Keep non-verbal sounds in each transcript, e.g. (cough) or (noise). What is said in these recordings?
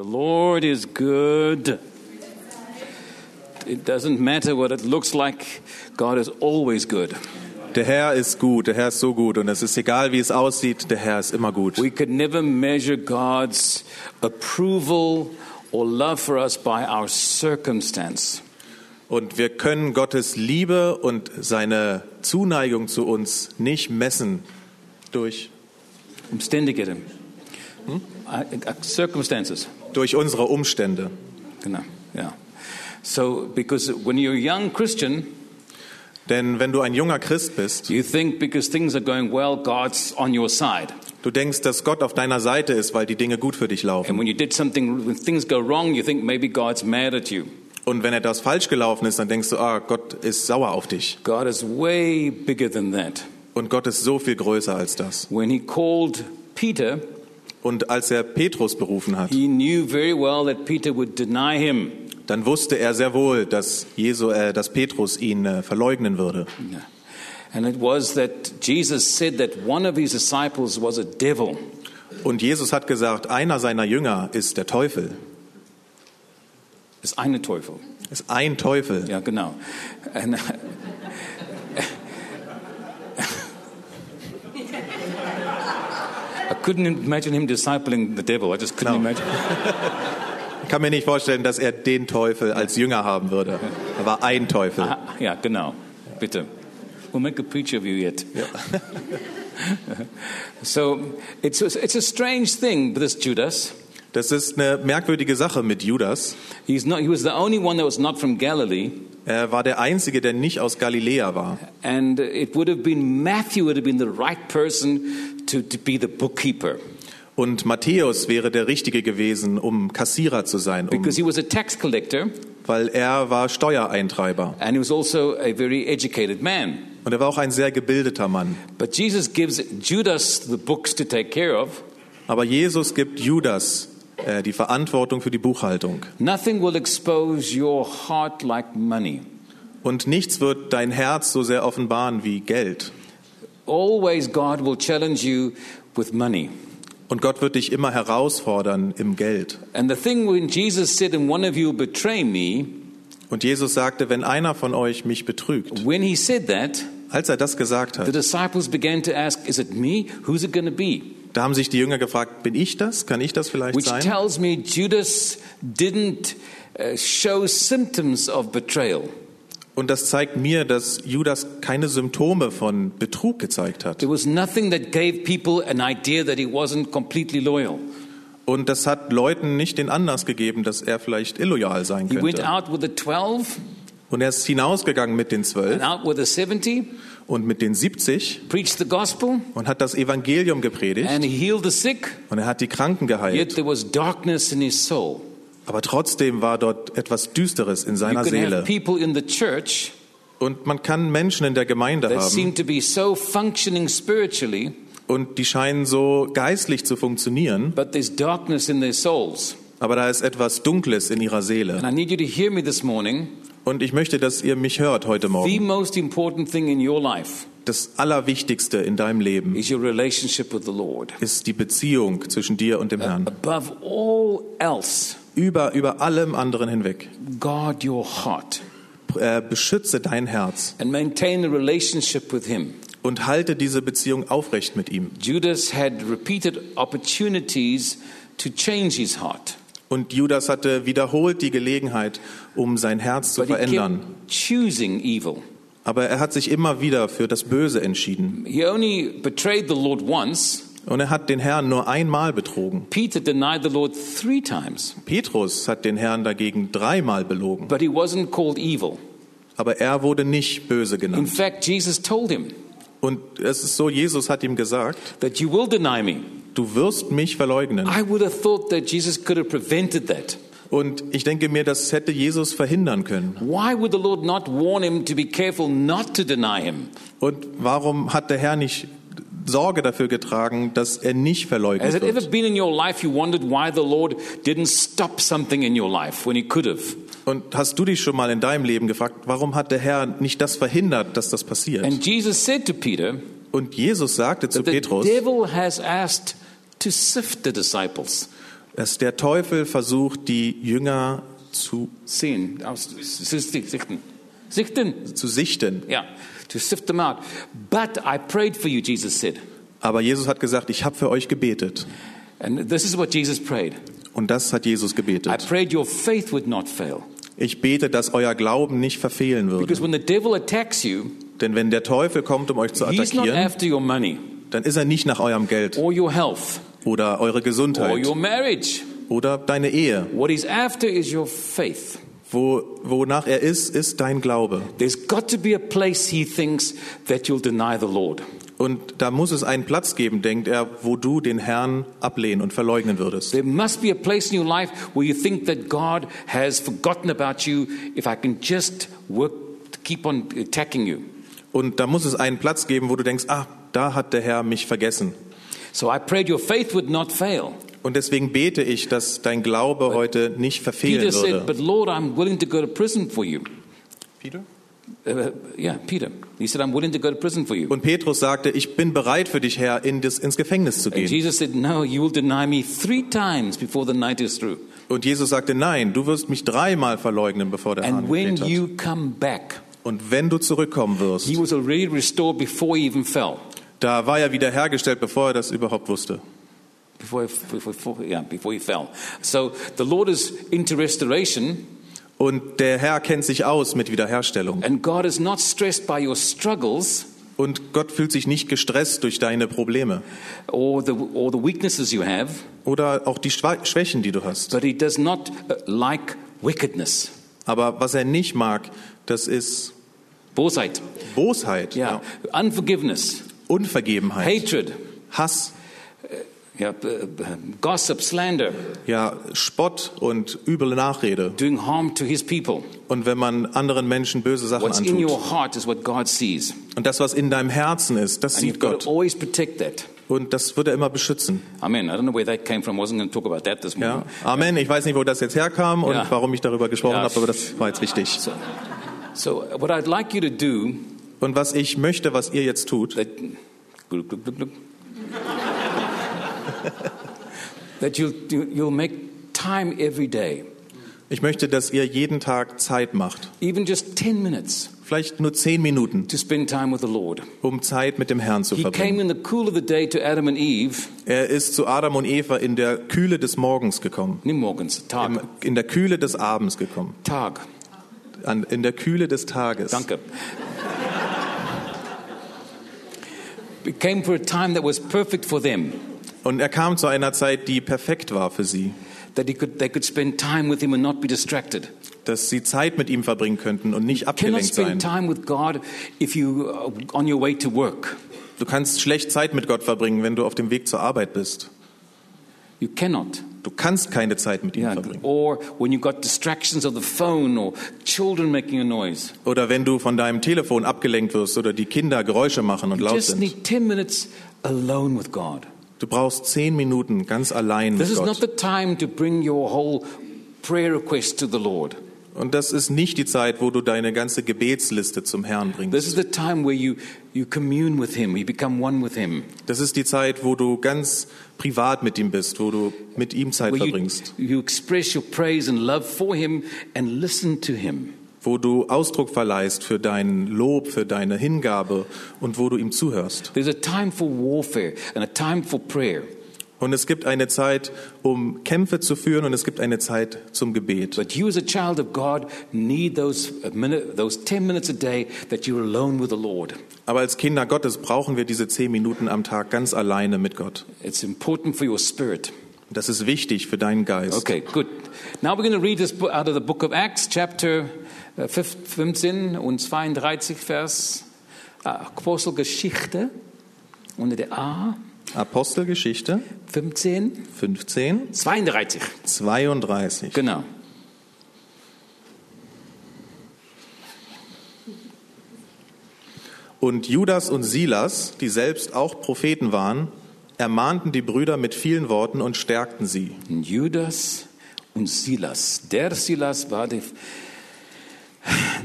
The Lord is good. It doesn't matter what it looks like, God is always good. Der Herr ist gut, der Herr ist so gut und es ist egal, wie es aussieht, der Herr ist immer gut. We could never measure God's approval or love for us by our circumstance. Und wir können Gottes Liebe und seine Zuneigung zu uns nicht messen durch, Omständigheden. Uh, uh, Circumstances. Durch unsere Umstände. Genau. Yeah. So, because when you're a young Christian, Denn wenn du ein junger Christ bist, you think because things are going well, God's on your side. du denkst, dass Gott auf deiner Seite ist, weil die Dinge gut für dich laufen. And when you did something, when things go wrong, you think maybe God's mad at you. Und wenn etwas falsch gelaufen ist, dann denkst du, ah, Gott ist sauer auf dich. God is way bigger than that. Und Gott ist so viel größer als das. When he called Peter, Und als er Petrus berufen hat, he knew very well that Peter would deny him. dann wusste er sehr wohl, dass, Jesu, äh, dass Petrus ihn äh, verleugnen würde. And it was that Jesus said that one of his disciples was a devil. Und Jesus hat gesagt, einer seiner Jünger ist der Teufel, Ist eine Teufel. ist ein Teufel. Ja, genau. And, (laughs) couldn't imagine him discipling the devil. I just couldn't No. imagine. Ich (laughs) kann mir nicht vorstellen, dass er den Teufel als Jünger haben würde. Er war ein Teufel. Ah, ja, genau. Bitte. We'll make a preacher of you yet. (laughs) so it's a, it's a strange thing, this Judas. Das ist eine merkwürdige Sache mit Judas. He's not, he was the only one that was not from Galilee. Er war der Einzige, der nicht aus Galiläa war. And it would have been Matthew would have been the right person to, to be the bookkeeper Und Matthäus wäre der Richtige gewesen, um Kassierer zu sein, um, because he was a tax collector weil er war Steuereintreiber. and he was also a very educated man. Und er war auch ein sehr gebildeter Mann. But Jesus gives Judas the books to take care of. Aber Jesus gibt Judas äh, die Verantwortung für die Buchhaltung. Nothing will expose your heart like money. Und nichts wird dein Herz so sehr offenbaren wie Geld. Always God will challenge you with money. Und Gott wird dich immer herausfordern im Geld. And the thing when Jesus said, and one of you betray me, Und Jesus sagte, wenn einer von euch mich betrügt, when he said that, als er das gesagt the hat, disciples began to ask, Is it me? Who's it going to be? da haben sich die Jünger gefragt, bin ich das? Kann ich das vielleicht Which sein? tells me Judas didn't uh, show symptoms of betrayal. Und das zeigt mir, dass Judas keine Symptome von Betrug gezeigt hat. There was nothing that gave people an idea that he wasn't completely loyal. Und das hat Leuten nicht den Anlass gegeben, dass er vielleicht illoyal sein He went könnte. out with the 12 Und er ist hinausgegangen mit den zwölf out with the 70, und mit den siebzig preached the gospel, und hat das Evangelium gepredigt and he healed the sick, und er hat die Kranken yet geheilt. Aber trotzdem war dort etwas Düsteres in seiner Seele. Und man kann Menschen in der Gemeinde haben so und die scheinen so geistlich zu funktionieren, aber da ist etwas Dunkles in ihrer Seele. Morning. Und ich möchte, dass ihr mich hört heute The Morgen. most important thing in your life Das Allerwichtigste in deinem Leben is your relationship with the Lord. ist die Beziehung zwischen dir und dem Herrn. Above all else, Über, über allem anderen hinweg. guard your heart Äh, beschütze dein Herz and maintain a relationship with Him. und halte diese Beziehung aufrecht mit ihm. Judas had repeated opportunities to change his heart, Und Judas hatte wiederholt die Gelegenheit, um sein Herz zu but verändern. choosing evil. Aber er hat sich immer wieder für das Böse entschieden. He only betrayed the Lord once. Und er hat den Herrn nur einmal betrogen. Peter denied the Lord three times, Petrus hat den Herrn dagegen dreimal belogen. but he wasn't called evil. Aber er wurde nicht böse In genannt. fact, Jesus told him Und es ist so, Jesus hat ihm gesagt, that you will deny me. du wirst mich verleugnen. I would have thought that Jesus could have prevented that. Und ich denke mir, das hätte Jesus verhindern können. Why would the Lord not warn him to be careful not to deny him? Und warum hat der Herr nicht Sorge dafür getragen, dass er nicht Has verleugnet it ever wird? been in your life you wondered why the Lord didn't stop something in your life when he could have? Und hast du dich schon mal in deinem Leben gefragt, warum hat der Herr nicht das verhindert, dass das passiert? And Jesus said to Peter Und Jesus sagte zu that the Petrus, devil has asked to sift the disciples. dass der Teufel versucht, die Jünger zu, Sehen, aus, sichten. Sichten. zu sichten. Yeah, to sift them out. But I prayed for you, Jesus said. Aber Jesus hat gesagt, ich habe für euch gebetet. And this is what Jesus prayed. Und das hat Jesus I gebetet. prayed your faith would not fail. Ich bete, dass euer Glauben nicht verfehlen würde. Because when the devil attacks you, Denn wenn der Teufel kommt, um euch zu he's not attackieren, after your money dann ist er nicht nach eurem Geld or your health oder eure or Gesundheit your marriage. oder deine Ehe. What he's after is your faith. Wo, wonach er ist, ist dein Glaube. There's got to be a place he thinks that you'll deny the Lord. Und da muss es einen Platz geben, denkt er, wo du den Herrn ablehnen und verleugnen würdest. There must be a place in your life where you think that God has forgotten about you if I can just work to keep on attacking you. Und da muss es einen Platz geben, wo du denkst, ah, da hat der Herr mich vergessen. So I prayed your faith would not fail. Und deswegen bete ich, dass dein Glaube heute nicht verfehlen Peter said, würde. But Lord, I'm willing to go to prison for you. Peter? Uh, yeah, Peter. He said, I'm willing to go to prison for you. Und Petrus sagte, ich bin bereit für dich, Herr, in das, ins Gefängnis zu And gehen. Jesus said, No, you will deny me three times before the night is through. Und Jesus sagte, nein, du wirst mich dreimal verleugnen, bevor der Hahn And when gekräht hat. you come back, Und wenn du zurückkommen wirst, he was already restored before he even fell. da war er wieder hergestellt, bevor er das überhaupt wusste. Before, before, before, yeah, before he fell. So the Lord is into restoration, Und der Herr kennt sich aus mit Wiederherstellung. and God is not stressed by your struggles Und Gott fühlt sich nicht gestresst durch deine Probleme. or the, or the weaknesses you have, oder auch die Schwächen, die du hast. but he does not uh, like wickedness. Aber was er nicht mag, das ist Bosheit, Bosheit, yeah, unforgiveness, Unvergebenheit, hatred, Hass, b- b- gossip, slander, ja, Spott und üble Nachrede. doing harm to his people. Und wenn man anderen Menschen böse Sachen What's in antut. your heart is what God sees. Und das, was in deinem Herzen ist, das And sieht got Gott. always protect that. Und das wird er immer beschützen. Amen. I don't know where that came from. I wasn't going to talk about that this morning. Ja? Amen. Ich weiß nicht, wo das jetzt herkam und Ja. warum ich darüber gesprochen Ja. habe, aber das war jetzt wichtig. So, so what I'd like you to do, Und was ich möchte, was ihr jetzt tut, that, gluck, gluck, gluck, gluck. (laughs) that you'll, you- you'll make time every day, ich möchte, dass ihr jeden Tag Zeit macht. even just 10 minutes, Vielleicht nur zehn Minuten, to spend time with the Lord. um Zeit mit dem Herrn zu He came verbringen. in the cool of the day to Adam and Eve, Er ist zu Adam und Eva in der Kühle des Morgens gekommen. nicht morgens, Tag, Im- In der Kühle des Abends gekommen. Tag, An, in der Kühle des Tages. danke. It came for a time that was perfect for them, Und er kam zu einer Zeit, die perfekt war für sie. that he could, they could spend time with him and not be distracted. Dass sie Zeit mit ihm verbringen könnten und nicht abgelenkt sein. spend time with God if you are on your way to work. Du kannst schlecht Zeit mit Gott verbringen, wenn du auf dem Weg zur Arbeit bist. You cannot. Du kannst keine Zeit mit ihm Yeah. verbringen. Or when you've got distractions of the phone or children making a noise. Oder wenn du von deinem Telefon abgelenkt wirst oder die Kinder Geräusche machen und You laut just sind. need 10 minutes alone with God. Du brauchst zehn Minuten ganz allein This mit is not the time to bring your whole prayer request to the Lord. Und das ist nicht die Zeit, wo du deine ganze Gebetsliste zum Herrn This bringst. is the time where you, you commune with Him, you become one with Him. Das ist die Zeit, wo du ganz privat mit ihm bist, wo du mit ihm Zeit Where you, verbringst. you express your praise and love for Him and listen to Him. Wo du Ausdruck verleihst für dein Lob, für deine Hingabe und wo du ihm zuhörst. There's a time for warfare and a time for prayer. Und es gibt eine Zeit, um Kämpfe zu führen und es gibt eine Zeit zum Gebet. But you, as a child of God, need those a minute, those ten minutes a day that you're alone with the Lord. Aber als Kinder Gottes brauchen wir diese zehn Minuten am Tag ganz alleine mit Gott. It's important for your spirit. Das ist wichtig für deinen Geist. Okay, good. Now we're going to read this out of the book of Acts, chapter 15 und 32, Vers äh, Apostelgeschichte unter der A, Apostelgeschichte 15, 15, 32. 32. Genau. Und Judas und Silas, die selbst auch Propheten waren, ermahnten die Brüder mit vielen Worten und stärkten sie. Judas und Silas. Der Silas war der,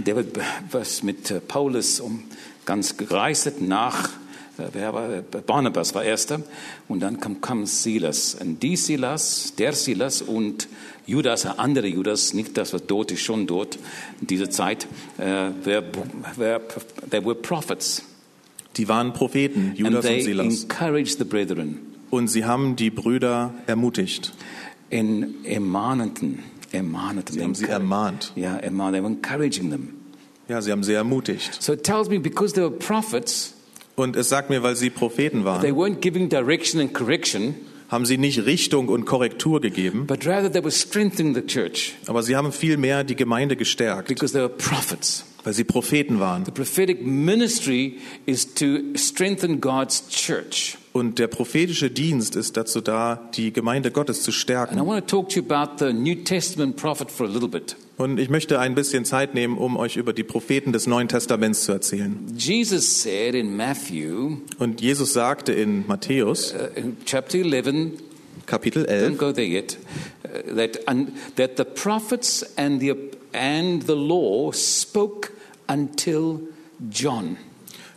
der was mit äh, Paulus um ganz gereist nach Äh, Wer war, äh, Barnabas war erster und dann kam, kam Silas. Und die Silas, der Silas und Judas, ein anderer Judas, nicht das, was dort ist, schon dort in dieser Zeit, äh, were, were, they were prophets. Die waren Propheten, And Judas und Silas. encouraged the brethren Und sie haben die Brüder ermutigt. in ermahnten, ermahnten. Sie haben sie ermahnt. Yeah, ermahnt. They were encouraging them. Ja, sie haben sie ermutigt. So it tells me because they were prophets, Und es sagt mir, weil sie Propheten they waren, weren't giving direction and correction, haben sie nicht Richtung und Korrektur gegeben, but rather they were strengthening the church aber sie haben vielmehr die Gemeinde gestärkt, because they were prophets. weil sie Propheten waren. The prophetic ministry is to strengthen God's church. Und der prophetische Dienst ist dazu da, die Gemeinde Gottes zu stärken. Und ich möchte ein bisschen Zeit nehmen, um euch über die Propheten des Neuen Testaments zu erzählen. Jesus said in Matthew Und Jesus sagte in Matthäus, uh, chapter 11, Kapitel don't 11, go there yet, uh, that, that the prophets and the, and the law spoke until John.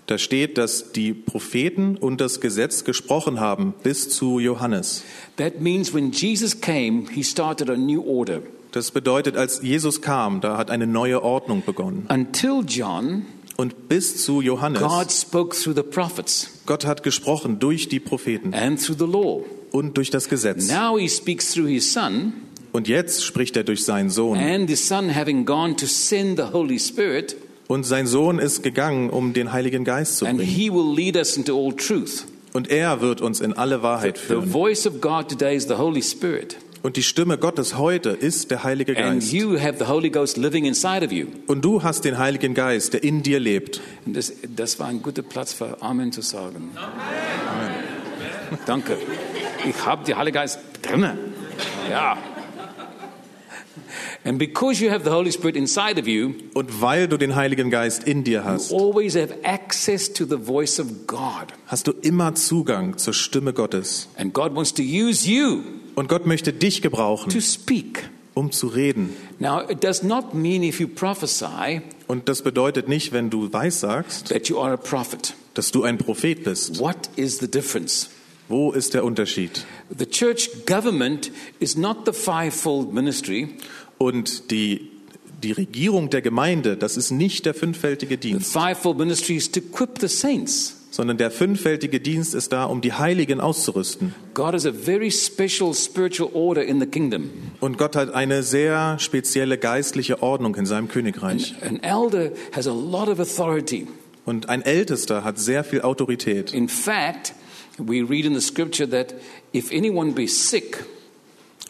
Da steht, dass die Propheten und das Gesetz gesprochen haben bis zu Johannes. That means when Jesus came, he started a new order. Das bedeutet, als Jesus kam, da hat eine neue Ordnung begonnen. Until John, Und bis zu Johannes, God spoke through the prophets Gott hat gesprochen durch die Propheten and through the law. und durch das Gesetz. Now he speaks through his son, Und jetzt spricht er durch seinen Sohn. and the son having gone to send the Holy Spirit, Und sein Sohn ist gegangen, um den Heiligen Geist zu and bringen. he will lead us into all truth. Und er wird uns in alle Wahrheit The führen. voice of God today is the Holy Spirit, Und die Stimme Gottes heute ist der Heilige and Geist. you have the Holy Ghost living inside of you. Und du hast den Heiligen Geist, der in dir lebt. Und das, das war ein guter Platz für Amen zu sagen. Amen. Danke. Ich habe den Heiligen Geist drinnen. Ja. And because you have the Holy Spirit inside of you, Und weil du den Heiligen Geist in dir you hast, always have access to the voice of God. hast du immer Zugang zur Stimme Gottes. And God wants to use you Und Gott möchte dich to gebrauchen, speak. um zu reden. Now, it does not mean if you prophesy Und das bedeutet nicht, wenn du weissagst, that you are a prophet. dass du ein Prophet bist. What is the difference? Wo ist der Unterschied? The church government is not the fivefold ministry. Und die, die Regierung der Gemeinde, das ist nicht der fünffältige The Dienst, fivefold ministry is to equip the saints. sondern der fünffältige Dienst ist da, um die Heiligen auszurüsten. God has a very special spiritual order in the kingdom. Und Gott hat eine sehr spezielle geistliche Ordnung in seinem Königreich. An elder has a lot of authority. Und ein Ältester hat sehr viel Autorität. In fact, we read in the scripture that if anyone be sick,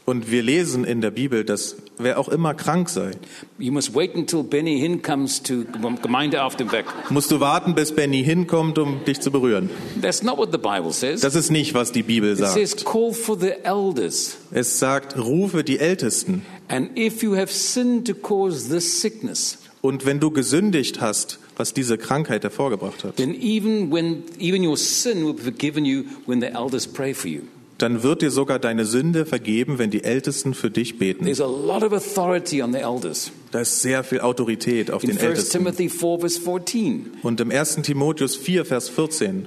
Und wir lesen in der Bibel, dass wer auch immer krank sei, you must wait until Benny Hinn comes to Gemeinde auf dem Weg. musst du warten, bis Benny hinkommt, um dich zu berühren. That's not what the Bible says. Das ist nicht, was die Bibel It says, sagt. call for the elders. Es sagt, rufe die Ältesten. And if you have sinned to cause this sickness, Und wenn du gesündigt hast, was diese Krankheit hervorgebracht hat, then even when even your sin will be forgiven you when the elders pray for you. dann wird dir sogar deine Sünde vergeben, wenn die Ältesten für dich beten. There's a lot of authority on the elders. Da ist sehr viel Autorität auf In den 1 Ältesten. Timothy 4 verse 14, Und im 1. Timotheus 4, Vers 14,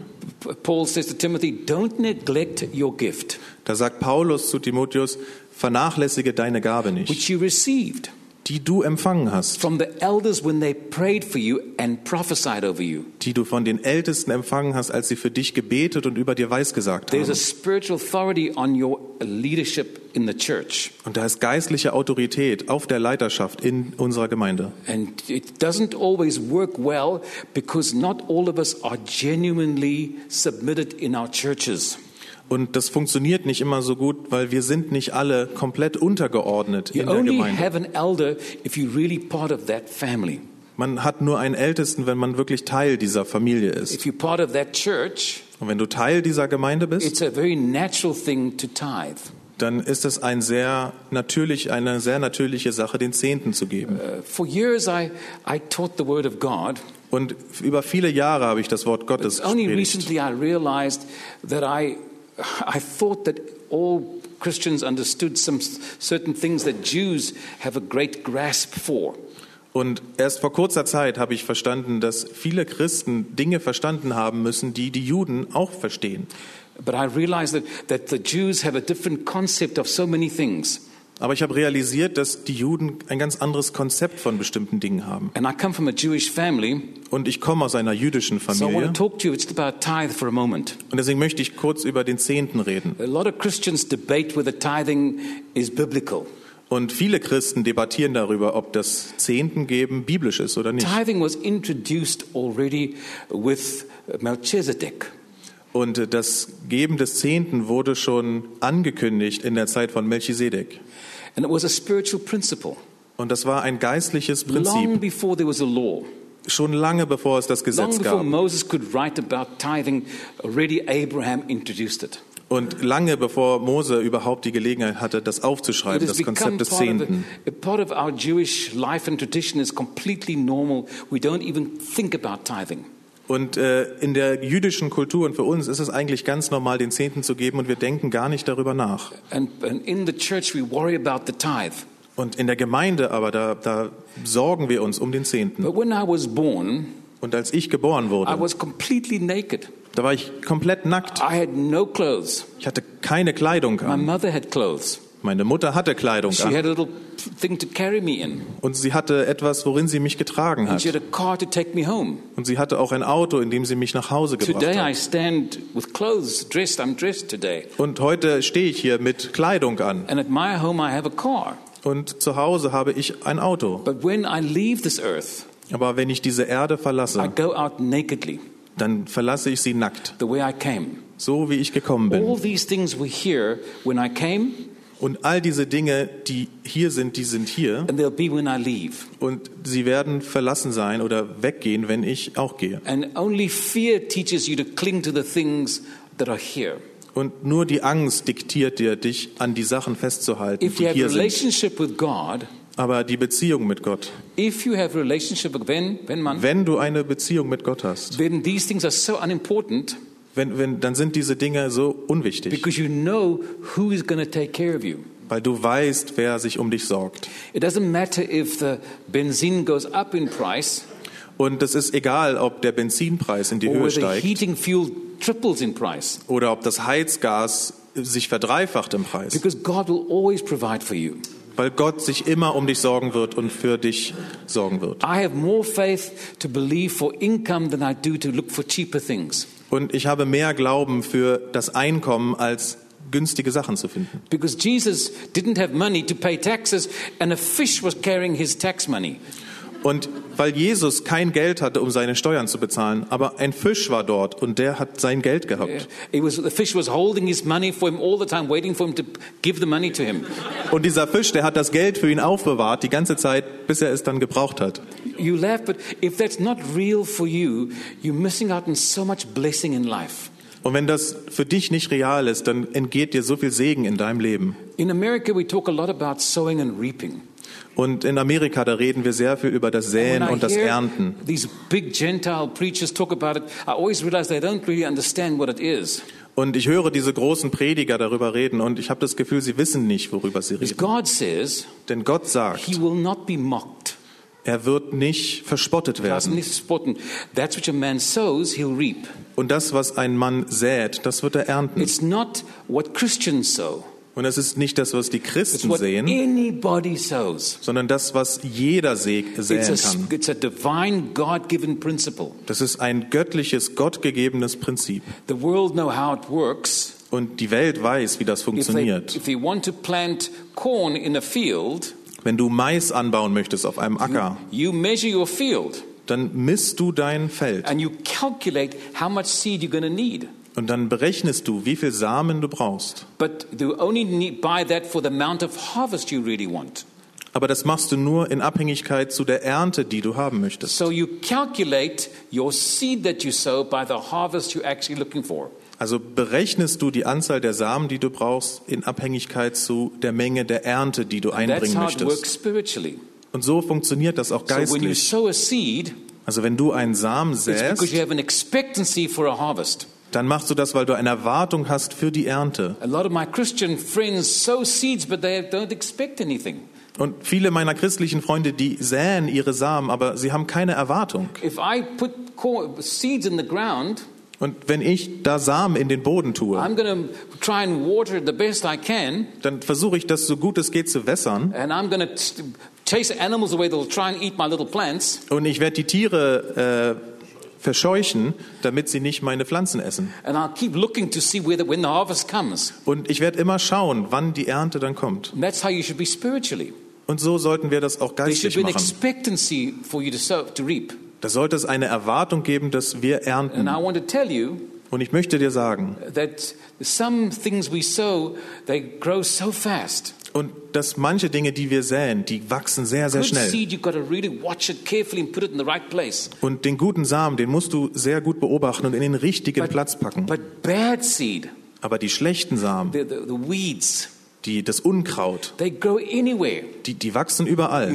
Paul says to Timothy, don't neglect your gift, da sagt Paulus zu Timotheus, vernachlässige deine Gabe nicht, which you received die du empfangen hast, from the elders when they prayed for you and prophesied over you. die du von den Ältesten empfangen hast, als sie für dich gebetet und über dir weisgesagt There's a haben. spiritual authority on your leadership in the church. Und da ist geistliche Autorität auf der Leiterschaft in unserer Gemeinde. And it doesn't always work well because not all of us are genuinely submitted in our churches. Und das funktioniert nicht immer so gut, weil wir sind nicht alle komplett untergeordnet You in der only Gemeinde. have an elder if you're really part of that family. Man hat nur einen Ältesten, wenn man wirklich Teil dieser Familie ist. If you're part of that church, Und wenn du Teil dieser Gemeinde bist, it's a very natural thing to tithe. dann ist es ein sehr natürlich, eine sehr natürliche Sache, den Zehnten zu geben. Uh, for years, I, I taught the Word of God. Und über viele Jahre habe ich das Wort Gottes It's only gepredigt. recently I realized that I, I thought that all Christians understood some certain things that Jews have a great grasp for. Und erst vor kurzer Zeit habe ich verstanden, dass viele Christen Dinge verstanden haben müssen, die die Juden auch verstehen. But I realized that, that the Jews have a different concept of so many things. Aber ich habe realisiert, dass die Juden ein ganz anderes Konzept von bestimmten Dingen haben. And I come from a Jewish family, Und ich komme aus einer jüdischen so I want Familie. to talk to you just about tithe for a moment. Und deswegen möchte ich kurz über den Zehnten reden. A lot of Christians debate whether tithing is biblical. Und viele Christen debattieren darüber, ob das Zehnten geben biblisch ist oder nicht. Tithing was introduced already with Melchizedek. Und das Geben des Zehnten wurde schon angekündigt in der Zeit von Melchisedek. And it was a spiritual principle. Und das war ein geistliches Long Prinzip, before there was a law. schon lange bevor es das Long Gesetz before gab. Moses could write about tithing, already Abraham introduced it. Und lange bevor Mose überhaupt die Gelegenheit hatte, das aufzuschreiben, das Konzept des Zehnten. part of our Jewish life and tradition is completely normal. We don't even think about tithing. Und äh, in der jüdischen Kultur und für uns ist es eigentlich ganz normal, den Zehnten zu geben und wir denken gar nicht darüber nach. And, and in the church, we worry about the tithe. Und in der Gemeinde aber, da, da sorgen wir uns um den Zehnten. But when I was born, Und als ich geboren I wurde, was completely naked. da war ich komplett nackt. I had no clothes. Ich hatte keine Kleidung My an. mother had clothes. Meine Mutter hatte Kleidung She an. had a little thing to carry me in. Und sie hatte etwas, worin sie mich getragen And she hat. had a car to take me home. Und sie hatte auch ein Auto, in dem sie mich nach Hause gebracht Today I hat. stand with clothes, dressed. I'm dressed today. Und heute stehe ich hier mit Kleidung an. And at my home I have a car. Und zu Hause habe ich ein Auto. But when I leave this earth, Aber wenn ich diese Erde I verlasse, go out nakedly, dann verlasse ich sie nackt, the way I came. so wie ich gekommen All bin. these things were here when I came, Und all diese Dinge, die hier sind, die sind hier. and they'll be when I leave. Und sie werden verlassen sein oder weggehen, wenn ich auch gehe. And only fear teaches you to cling to the things that are here. Und nur die Angst diktiert dir, dich an die Sachen festzuhalten, If you die have a hier sind. relationship with God, Aber die Beziehung mit Gott, if you have a relationship with when, when man, wenn du eine Beziehung mit Gott hast, then these things are so unimportant wenn, wenn, dann sind diese Dinge so unwichtig, because you know who is going to take care of you. weil du weißt, wer sich um dich sorgt. It doesn't matter if the benzene goes up in price Und es ist egal, ob der Benzinpreis in die Höhe steigt heating fuel triples in price oder ob das Heizgas sich verdreifacht im Preis, because God will always provide for you. weil Gott sich immer um dich sorgen wird und für dich sorgen wird. Und ich habe mehr Glauben für das Einkommen als günstige Sachen zu finden. because Jesus didn't have money to pay taxes and a fish was carrying his tax money. Und weil Jesus kein Geld hatte, um seine Steuern zu bezahlen, aber ein Fisch war dort und der hat sein Geld gehabt. Und dieser Fisch, der hat das Geld für ihn aufbewahrt, die ganze Zeit, bis er es dann gebraucht hat. You laugh, but if that's not real for you, you're missing out on so much blessing in life. Und wenn das für dich nicht real ist, dann entgeht dir so viel Segen in deinem Leben. In America, we talk a lot about sowing and reaping. Und in Amerika, da reden wir sehr viel über das Säen und das Ernten. these big Gentile preachers talk about it, I always realize they don't really understand what it is. Und ich höre diese großen Prediger darüber reden und ich habe das Gefühl, sie wissen nicht, worüber sie reden. God says Denn Gott sagt, He will not be mocked. er wird nicht verspottet werden. sows. Und das, was ein Mann sät, das wird er ernten. It's not what Christians sow. Und es ist nicht das, was die Christen sehen, sondern das, was jeder säen a, kann. it's a divine, God-given principle. Das ist ein göttliches, gottgegebenes Prinzip. The world know how it works. Und die Welt weiß, wie das If they, funktioniert. if they want to plant corn in a field, Wenn du Mais anbauen möchtest auf einem Acker, you measure your field dann misst du dein Feld and you calculate how much seed you're going to need. Und dann berechnest du, wie viel Samen du brauchst. But you only need, buy that for the amount of harvest you really want. Aber das machst du nur in Abhängigkeit zu der Ernte, die du haben möchtest. So you calculate your seed that you sow by the harvest you're actually looking for. Also berechnest du die Anzahl der Samen, die du brauchst, in Abhängigkeit zu der Menge der Ernte, die du einbringen möchtest. Und so funktioniert das auch geistlich. Also wenn du einen Samen säst, dann machst du das, weil du eine Erwartung hast für die Ernte. A lot of my Christian friends sow seeds, but they don't expect anything. Und viele meiner christlichen Freunde, die säen ihre Samen, aber sie haben keine Erwartung. If I put seeds in the ground, Und wenn ich da Samen in den Boden tue, I'm going to try and water it the best I can, dann versuche ich das so gut es geht zu wässern. and I'm going to chase animals away that'll try and eat my little plants. Und ich werde die Tiere äh, verscheuchen, damit sie nicht meine Pflanzen essen. Und ich werde immer schauen, wann die Ernte dann kommt. And that's how you should be spiritually. Und so sollten wir das auch geistlich an machen. Da sollte es eine Erwartung geben, dass wir And ernten. Und ich möchte dir sagen, that some things we sow, they grow so fast. Und dass manche Dinge, die wir säen, die wachsen sehr, sehr schnell. Und den guten Samen, den musst du sehr gut beobachten und in den richtigen Platz packen. Aber die schlechten Samen, die, das Unkraut, die, die wachsen überall.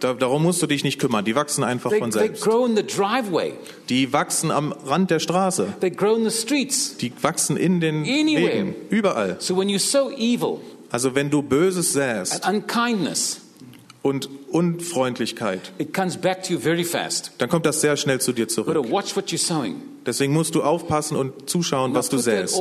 Da, darum musst du dich nicht kümmern. Die wachsen einfach They, von selbst. grow in the driveway, Die wachsen am Rand der Straße. Die wachsen in den Anywhere. Wegen. Überall. So evil Also wenn du Böses säst und Unfreundlichkeit, it comes back to you very fast. dann kommt das sehr schnell zu dir zurück. to watch what you're sowing. Deswegen musst du aufpassen und zuschauen, was du säst.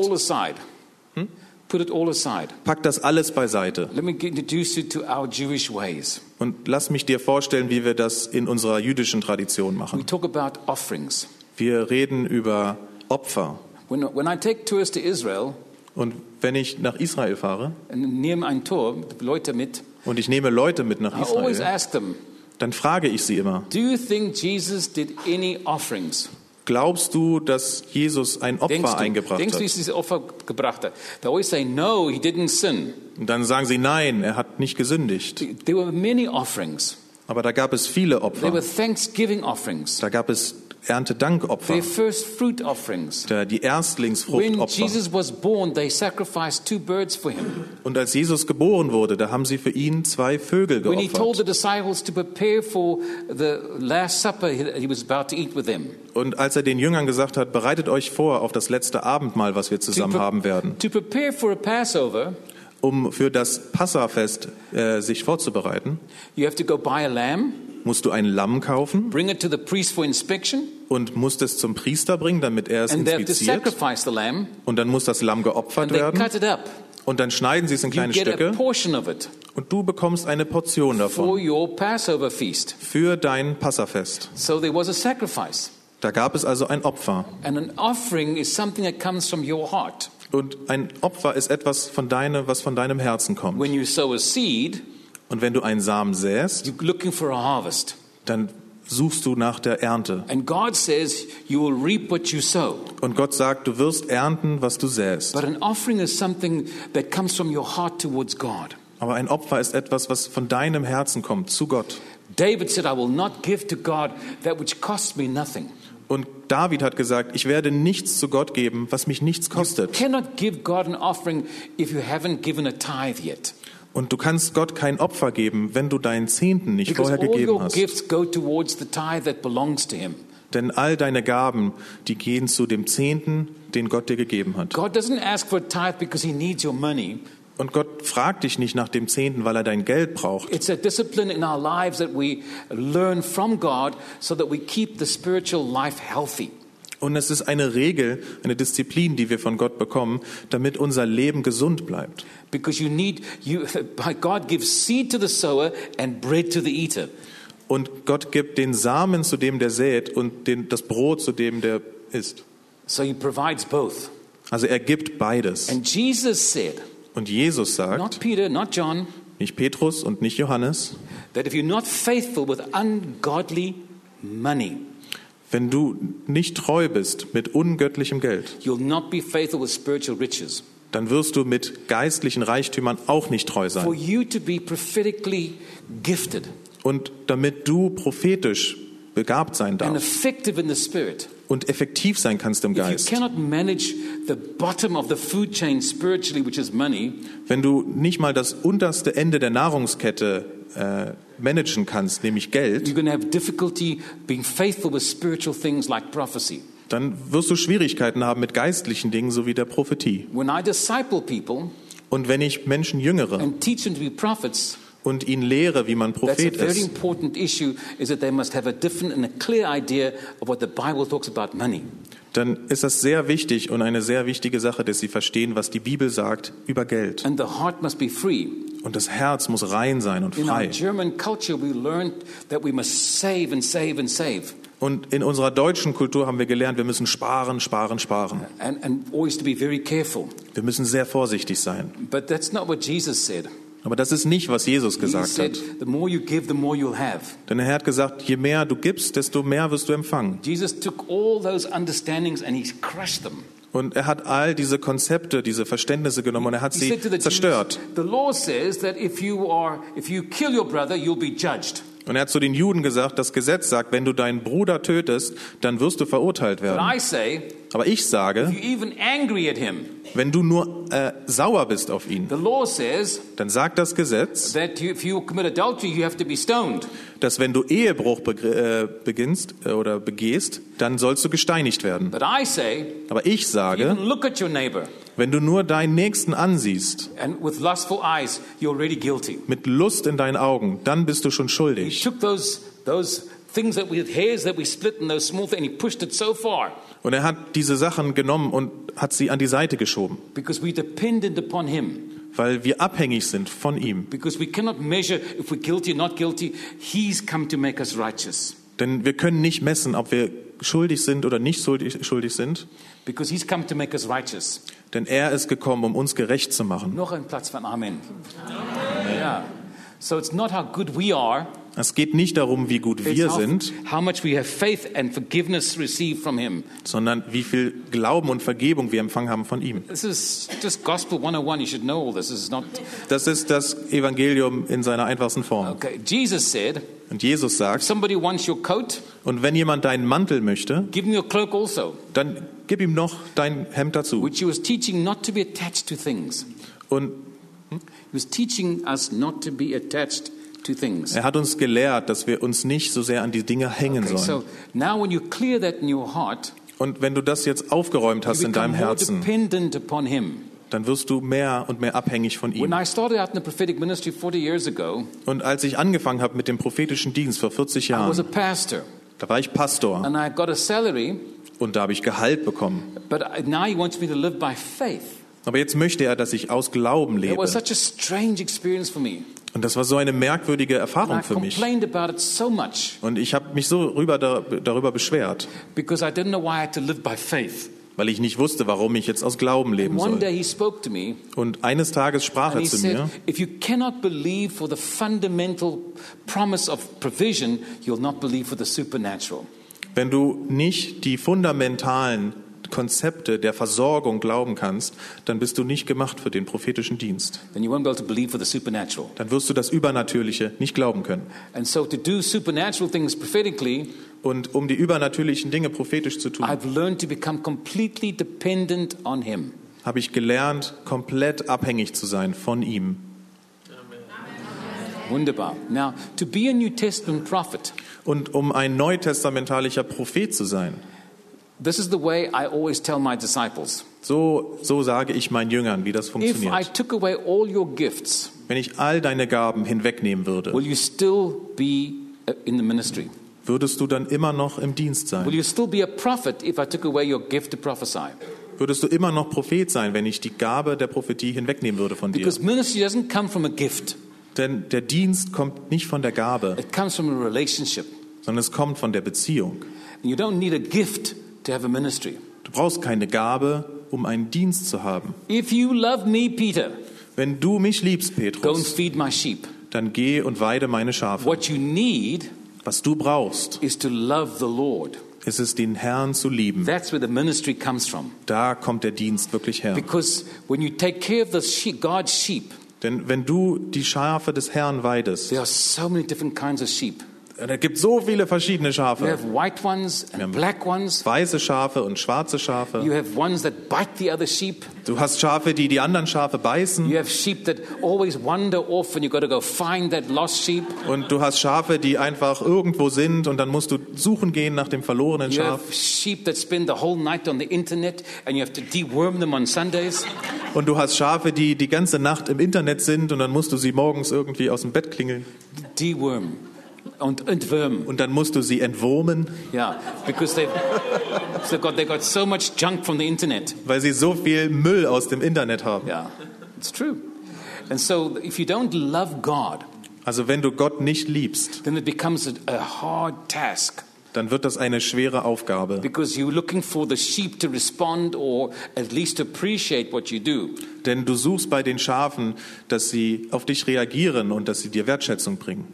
Put it all aside. Pack das alles beiseite Let me introduce you to our Jewish ways. und lass mich dir vorstellen, wie wir das in unserer jüdischen Tradition We machen. talk about offerings. Wir reden über Opfer. When, when I take tours to Israel Und wenn ich nach Israel fahre and nehme ein Tor, Leute mit, und ich nehme Leute mit nach Israel, ask them, dann frage ich sie immer, do you think Jesus did any offerings? Glaubst du, dass Jesus ein Denkst Opfer du, eingebracht denkst du, hat? dass dieses Opfer gebracht hat? They always say, no, he didn't sin. Und dann sagen sie, nein, er hat nicht gesündigt. There were many offerings. Aber da gab es viele There were Opfer. Thanksgiving offerings. Da gab es Erntedankopfer, Their first fruit offerings. da die When Erstlingsfruchtopfer. Jesus was born, they sacrificed two birds for him. Und als Jesus geboren wurde, da haben sie für ihn zwei Vögel When he told geopfert. the disciples to prepare for the Last Supper he he was about to eat with them, Und als er den Jüngern gesagt hat, bereitet euch vor auf das letzte Abendmahl, was wir zusammen haben werden, to prepare for a Passover, um für das Passafest äh, sich vorzubereiten, you have to go buy a lamb, musst du ein Lamm kaufen bring it to the priest for inspection, und musst es zum Priester bringen, damit er es and they have to inspiziert. sacrifice the lamb, Und dann muss das Lamm geopfert and they werden. cut it up. Und dann schneiden sie es in You kleine get a Stücke portion of it und du bekommst eine Portion for davon your Passover feast. für dein Passafest. So there was a sacrifice. Da gab es also ein Opfer. And an offering is something that comes from your heart. Und ein Opfer ist etwas von deine, was von deinem Herzen kommt. When you sow a seed, Und wenn du einen Samen säst, you're looking for a harvest. dann suchst du nach der Ernte. And God says you will reap what you sow. Und Gott sagt, du wirst ernten, was du säst. But an offering is something that comes from your heart towards God. Aber ein Opfer ist etwas, was von deinem Herzen kommt, zu Gott. David said, I will not give to God that which costs me nothing. Und David hat gesagt, ich werde nichts zu Gott geben, was mich nichts kostet. Cannot give God an offering if you haven't given a tithe yet. Und du kannst Gott kein Opfer geben, wenn du deinen Zehnten nicht Because vorher all gegeben your hast. gifts go towards the tithe that belongs to Him. Denn all deine Gaben, die gehen zu dem Zehnten, den Gott dir gegeben hat. God doesn't ask for a tithe because He needs your money. Und Gott fragt dich nicht nach dem Zehnten, weil er dein Geld braucht. It's a discipline in our lives that we learn from God so that we keep the spiritual life healthy. Und es ist eine Regel, eine Disziplin, die wir von Gott bekommen, damit unser Leben gesund bleibt. Because you need, you, God gives seed to the sower and bread to the eater. Und Gott gibt den Samen zu dem, der sät, und den, das Brot zu dem, der isst. So He provides both. Also er gibt beides. And Jesus said, Und Jesus sagt, not Peter, not John, nicht Petrus und nicht Johannes, that if you're not faithful with ungodly money, wenn du nicht treu bist mit ungöttlichem Geld, you'll not be faithful with spiritual riches. dann wirst du mit geistlichen Reichtümern auch nicht treu For sein. you to be prophetically gifted Und damit du prophetisch begabt sein and darfst effective in the spirit, und effektiv sein kannst im Geist, wenn du nicht mal das unterste Ende der Nahrungskette äh, managen kannst, nämlich Geld, like dann wirst du Schwierigkeiten haben mit geistlichen Dingen sowie der Prophetie. When I disciple people, Und wenn ich Menschen jüngere and teach them to be prophets, und ihnen lehre, wie man that's a Prophet very ist, important issue, is that they must have a different and a clear idea of what the Bible talks about money. dann ist das sehr wichtig und eine sehr wichtige Sache, dass sie verstehen, was die Bibel sagt über Geld. And the heart must be free. Und das Herz muss rein sein und In our frei. German culture, we learned that we must save and save and save, Und in unserer deutschen Kultur haben wir gelernt, wir müssen sparen, sparen, sparen. and, and always to be very careful. Wir müssen sehr vorsichtig sein. But that's not what Jesus said. Aber das ist nicht, was Jesus gesagt said, hat. give. Denn er hat gesagt, je mehr du gibst, desto mehr wirst du empfangen. Jesus took all those understandings and he crushed them. Und er hat all diese Konzepte, diese Verständnisse genommen und er hat sie zerstört. Jews, the law says that if you are, if you kill your brother, you'll be judged. Und er hat zu den Juden gesagt, das Gesetz sagt, wenn du deinen Bruder tötest, dann wirst du verurteilt werden. Say, Aber ich sage, him, wenn du nur äh, sauer bist auf ihn, says dann sagt das Gesetz, adultery, be dass wenn du Ehebruch begr- äh, beginnst äh, oder begehst, dann sollst du gesteinigt werden. But I say, Aber ich sage, wenn du nur deinen Nächsten ansiehst, and with lustful eyes, you're already guilty. mit Lust in deinen Augen, dann bist du schon schuldig. those those we so Und er hat diese Sachen genommen und hat sie an die Seite geschoben, because we depended upon him. weil wir abhängig sind von ihm. Because we cannot measure if we're guilty or not guilty. He's come to make us righteous. Denn wir können nicht messen, ob wir schuldig sind oder nicht schuldig, schuldig sind, Denn er ist gekommen, um uns gerecht zu machen. Noch ein Platz von Amen. Yeah. So it's not how good we are. Es geht nicht darum, wie gut wir sind, how much we have faith and forgiveness received from him. sondern wie viel Glauben und Vergebung wir empfangen haben von ihm. This is just Gospel 101. You should know all this. This is not. Das ist das Evangelium in seiner einfachsten Form. Okay. Jesus said, Und Jesus sagt, somebody wants your coat, und wenn jemand deinen Mantel möchte, give him your cloak also. dann gib ihm noch dein Hemd dazu. Which he was teaching not to be attached to things. Und He was teaching us not to be attached. Er hat uns gelehrt, dass wir uns nicht so sehr an die Dinge hängen Okay, sollen. so now when you clear that in your heart, Und wenn du das jetzt aufgeräumt hast in deinem Herzen, dann wirst du mehr und mehr abhängig von ihm. I started out in the prophetic ministry 40 years ago, Und als ich angefangen habe mit dem prophetischen Dienst vor 40 I was a Jahren, pastor da war ich Pastor and I got a salary, und da habe ich Gehalt bekommen. but now He wants me to live by faith. Aber jetzt möchte er, dass ich aus Glauben It was lebe. Und das war so eine merkwürdige Erfahrung für mich. so Und ich habe mich so rüber da, darüber beschwert, because I didn't know why I had to live by faith. weil ich nicht wusste, warum ich jetzt aus Glauben leben soll. me Und eines Tages sprach er zu said, mir, If you cannot believe for the fundamental promise of provision, you'll not believe for the supernatural. wenn du nicht die fundamentalen Konzepte der Versorgung glauben kannst, dann bist du nicht gemacht für den prophetischen Dienst. Then you won't be able to believe for the supernatural. Dann wirst du das Übernatürliche nicht glauben können. And so, to do supernatural things prophetically, Und um die übernatürlichen Dinge prophetisch zu tun, I've learned to become completely dependent on Him. habe ich gelernt, komplett abhängig zu sein von ihm. Wunderbar. Now, to be a New Testament prophet, Und um ein neutestamentalischer Prophet zu sein, this is the way I always tell my disciples. so, so sage ich meinen Jüngern, wie das If I funktioniert. took away all your gifts, Wenn ich all deine Gaben hinwegnehmen würde, will you still be uh, in the ministry? würdest du dann immer noch im Dienst Will sein? you still be a prophet if I took away your gift to prophesy? Würdest du immer noch Prophet sein, wenn ich die Gabe der Prophetie hinwegnehmen würde von dir? Because ministry doesn't come from a gift, Denn der Dienst kommt nicht von der Gabe, it comes from a relationship. sondern es kommt von der Beziehung. And you don't need a gift Du brauchst keine Gabe, um einen Dienst zu haben. If you love me, Peter, Wenn du mich liebst, go and Petrus, feed my sheep. dann geh und weide meine Schafe. What you need Was du brauchst, is to love the Lord. ist es, den Herrn zu lieben. That's where the ministry comes from. Da kommt der Dienst wirklich her. Because when you take care of the sheep, God's sheep, Denn wenn du die Schafe des Herrn weidest, there are so many different kinds of sheep. Und es gibt so viele verschiedene You Schafe. have white ones and black ones. Weiße Schafe und schwarze You Schafe. have ones that bite the other sheep. Du hast Schafe, die die anderen Schafe beißen. You have sheep that always wander off and you've got to go find that lost sheep. Und du hast Schafe, die einfach irgendwo sind und dann musst du suchen gehen nach dem verlorenen You Schaf. have sheep that spend the whole night on the internet and you have to deworm them on Sundays. Und du hast Schafe, die die ganze Nacht im Internet sind und dann musst du sie morgens irgendwie aus dem Bett klingeln. Deworm and entworm. Und dann musst du sie entwurmen, Yeah, because they've, they've, got, they've got so much junk from the internet. weil sie so viel Müll aus dem Internet haben. Yeah, it's true. And so if you don't love God, Also wenn du Gott nicht liebst, then it becomes a, a hard task dann wird das eine schwere Aufgabe. because you're looking for the sheep to respond or at least to appreciate what you do. Denn du suchst bei den Schafen, dass sie auf dich reagieren und dass sie dir Wertschätzung bringen.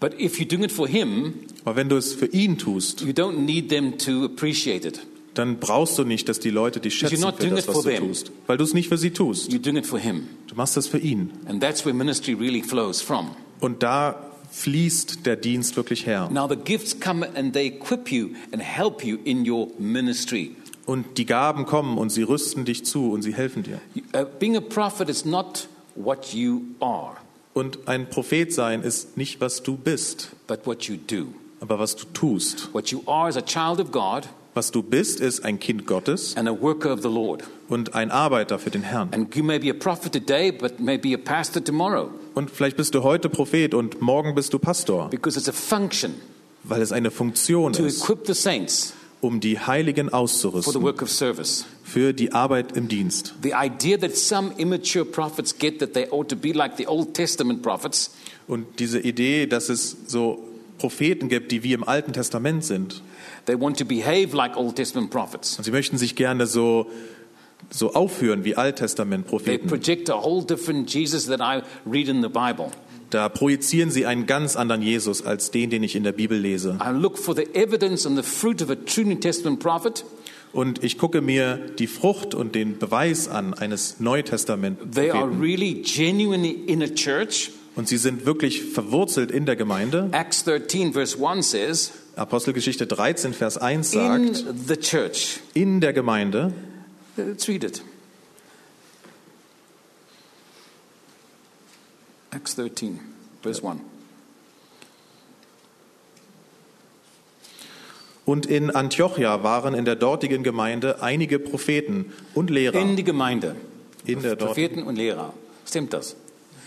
But if you're doing it for Him, Aber wenn du es für ihn tust, you don't need them to appreciate it. dann brauchst du nicht, dass die Leute dich schätzen für das, was du tust. Weil du es nicht für sie tust. You're doing it for Him. Du machst das für ihn. And that's where ministry really flows from. Und da fließt der Dienst wirklich her. Now, the gifts come and they equip you and help you in your ministry. Und die Gaben kommen und sie rüsten dich zu und sie helfen dir. Uh, being a prophet is not what you are, Und ein Prophet sein ist nicht, was du bist, but what you do. aber was du tust. What you are is a child of God Was du bist, ist ein Kind Gottes and a worker of the Lord. und ein Arbeiter für den Herrn. And you may be a prophet today, but may be a pastor tomorrow Und vielleicht bist du heute Prophet und morgen bist du Pastor, because it's a function weil es eine Funktion to ist, equip the saints um die Heiligen auszurüsten für die Arbeit im Dienst. The idea that some immature prophets get that they ought to be like the Old Testament prophets Und diese Idee, dass es so Propheten gibt, die wie im Alten Testament sind. They want to behave like Old Testament prophets. Und sie möchten sich gerne so, so aufführen wie They Alttestament-Propheten. project a whole different Jesus that I read in the Bible. Da projizieren sie einen ganz anderen Jesus als den, den ich in der Bibel lese. I look for the evidence and the fruit of a true New Testament prophet. Und ich gucke mir die Frucht und den Beweis an eines They are really genuinely in a church. Und sie sind wirklich verwurzelt in der Gemeinde. Acts 13, verse 1 says, Apostelgeschichte 13, Vers 1 In sagt, the church. in der Gemeinde, Let's read it. Acts 13, verse 1. und in Antiochia waren in der dortigen Gemeinde einige Propheten und Lehrer. In die Gemeinde. In der Propheten und Lehrer. Stimmt das?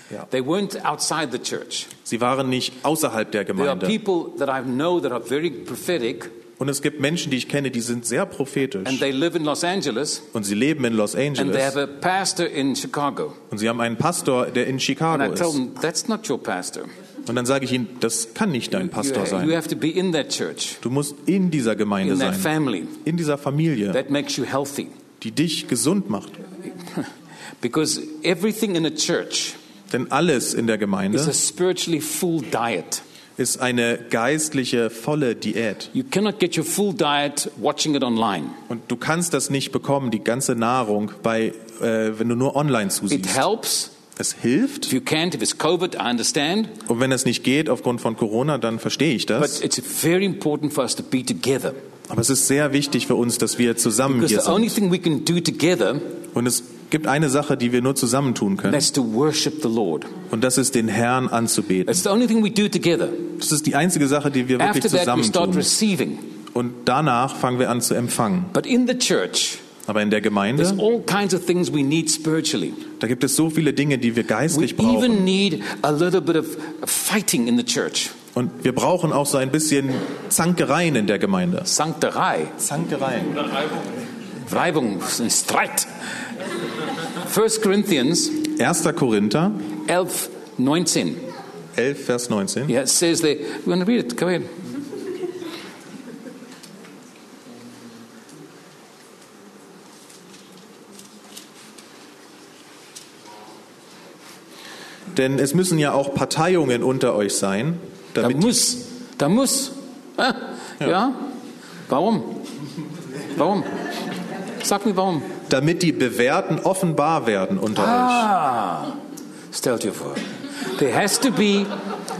Ja. They weren't outside the church. sie waren nicht außerhalb der There are Gemeinde. people that I know that are very prophetic Und es gibt Menschen, die ich kenne, die sind sehr and prophetisch. they live in Los Angeles Und sie leben in Los and they have Angeles. a pastor in Chicago. Und sie haben einen Pastor, der in And Chicago I tell ist. them, that's not your pastor. Und dann sage ich ihnen, das kann nicht dein Pastor You, you sein. have to be in that church, Du musst in dieser Gemeinde in that sein. family. In dieser Familie, That makes you healthy. die dich gesund macht. (laughs) Because everything in a church Denn alles in der is a Gemeinde spiritually full diet. Ist eine geistliche, volle Diät. You cannot get your full diet watching it online. Und du kannst das nicht bekommen, die ganze Nahrung, bei, äh, wenn du nur online It zusiehst. helps Es hilft. if you can't, if it's COVID, I understand. Und wenn es nicht geht aufgrund von Corona, dann verstehe ich But das. it's very important for us to be together. Aber es ist sehr wichtig für uns, dass wir zusammen Because hier the only sind. thing we can do together, Und es gibt eine Sache, die wir nur zusammen tun können. that's to worship the Lord. Und das ist den Herrn anzubeten. That's the only thing we do together. Das ist die einzige Sache, die wir wirklich After that, we zusammen start tun. receiving. Und danach fangen wir an zu empfangen. But in the church, Aber in der Gemeinde, all kinds of things we need spiritually. da gibt es so viele Dinge, die wir We geistlich brauchen. even need a little bit of fighting in the church. Und wir brauchen auch so ein bisschen Zankereien in der Gemeinde. Sancterei, Zankereien. Reibung, Streit. 1 Corinthians 1. Korinther 11, 19. 11, Vers 19. Yeah, it says there, you want to read it? Go ahead. Denn es müssen ja auch Parteiungen unter euch sein, Da damit, muss, da muss. Ah, ja. Warum? Warum? Sag mir warum. Damit die Bewährten offenbar werden unter Stell dir vor. There has to be,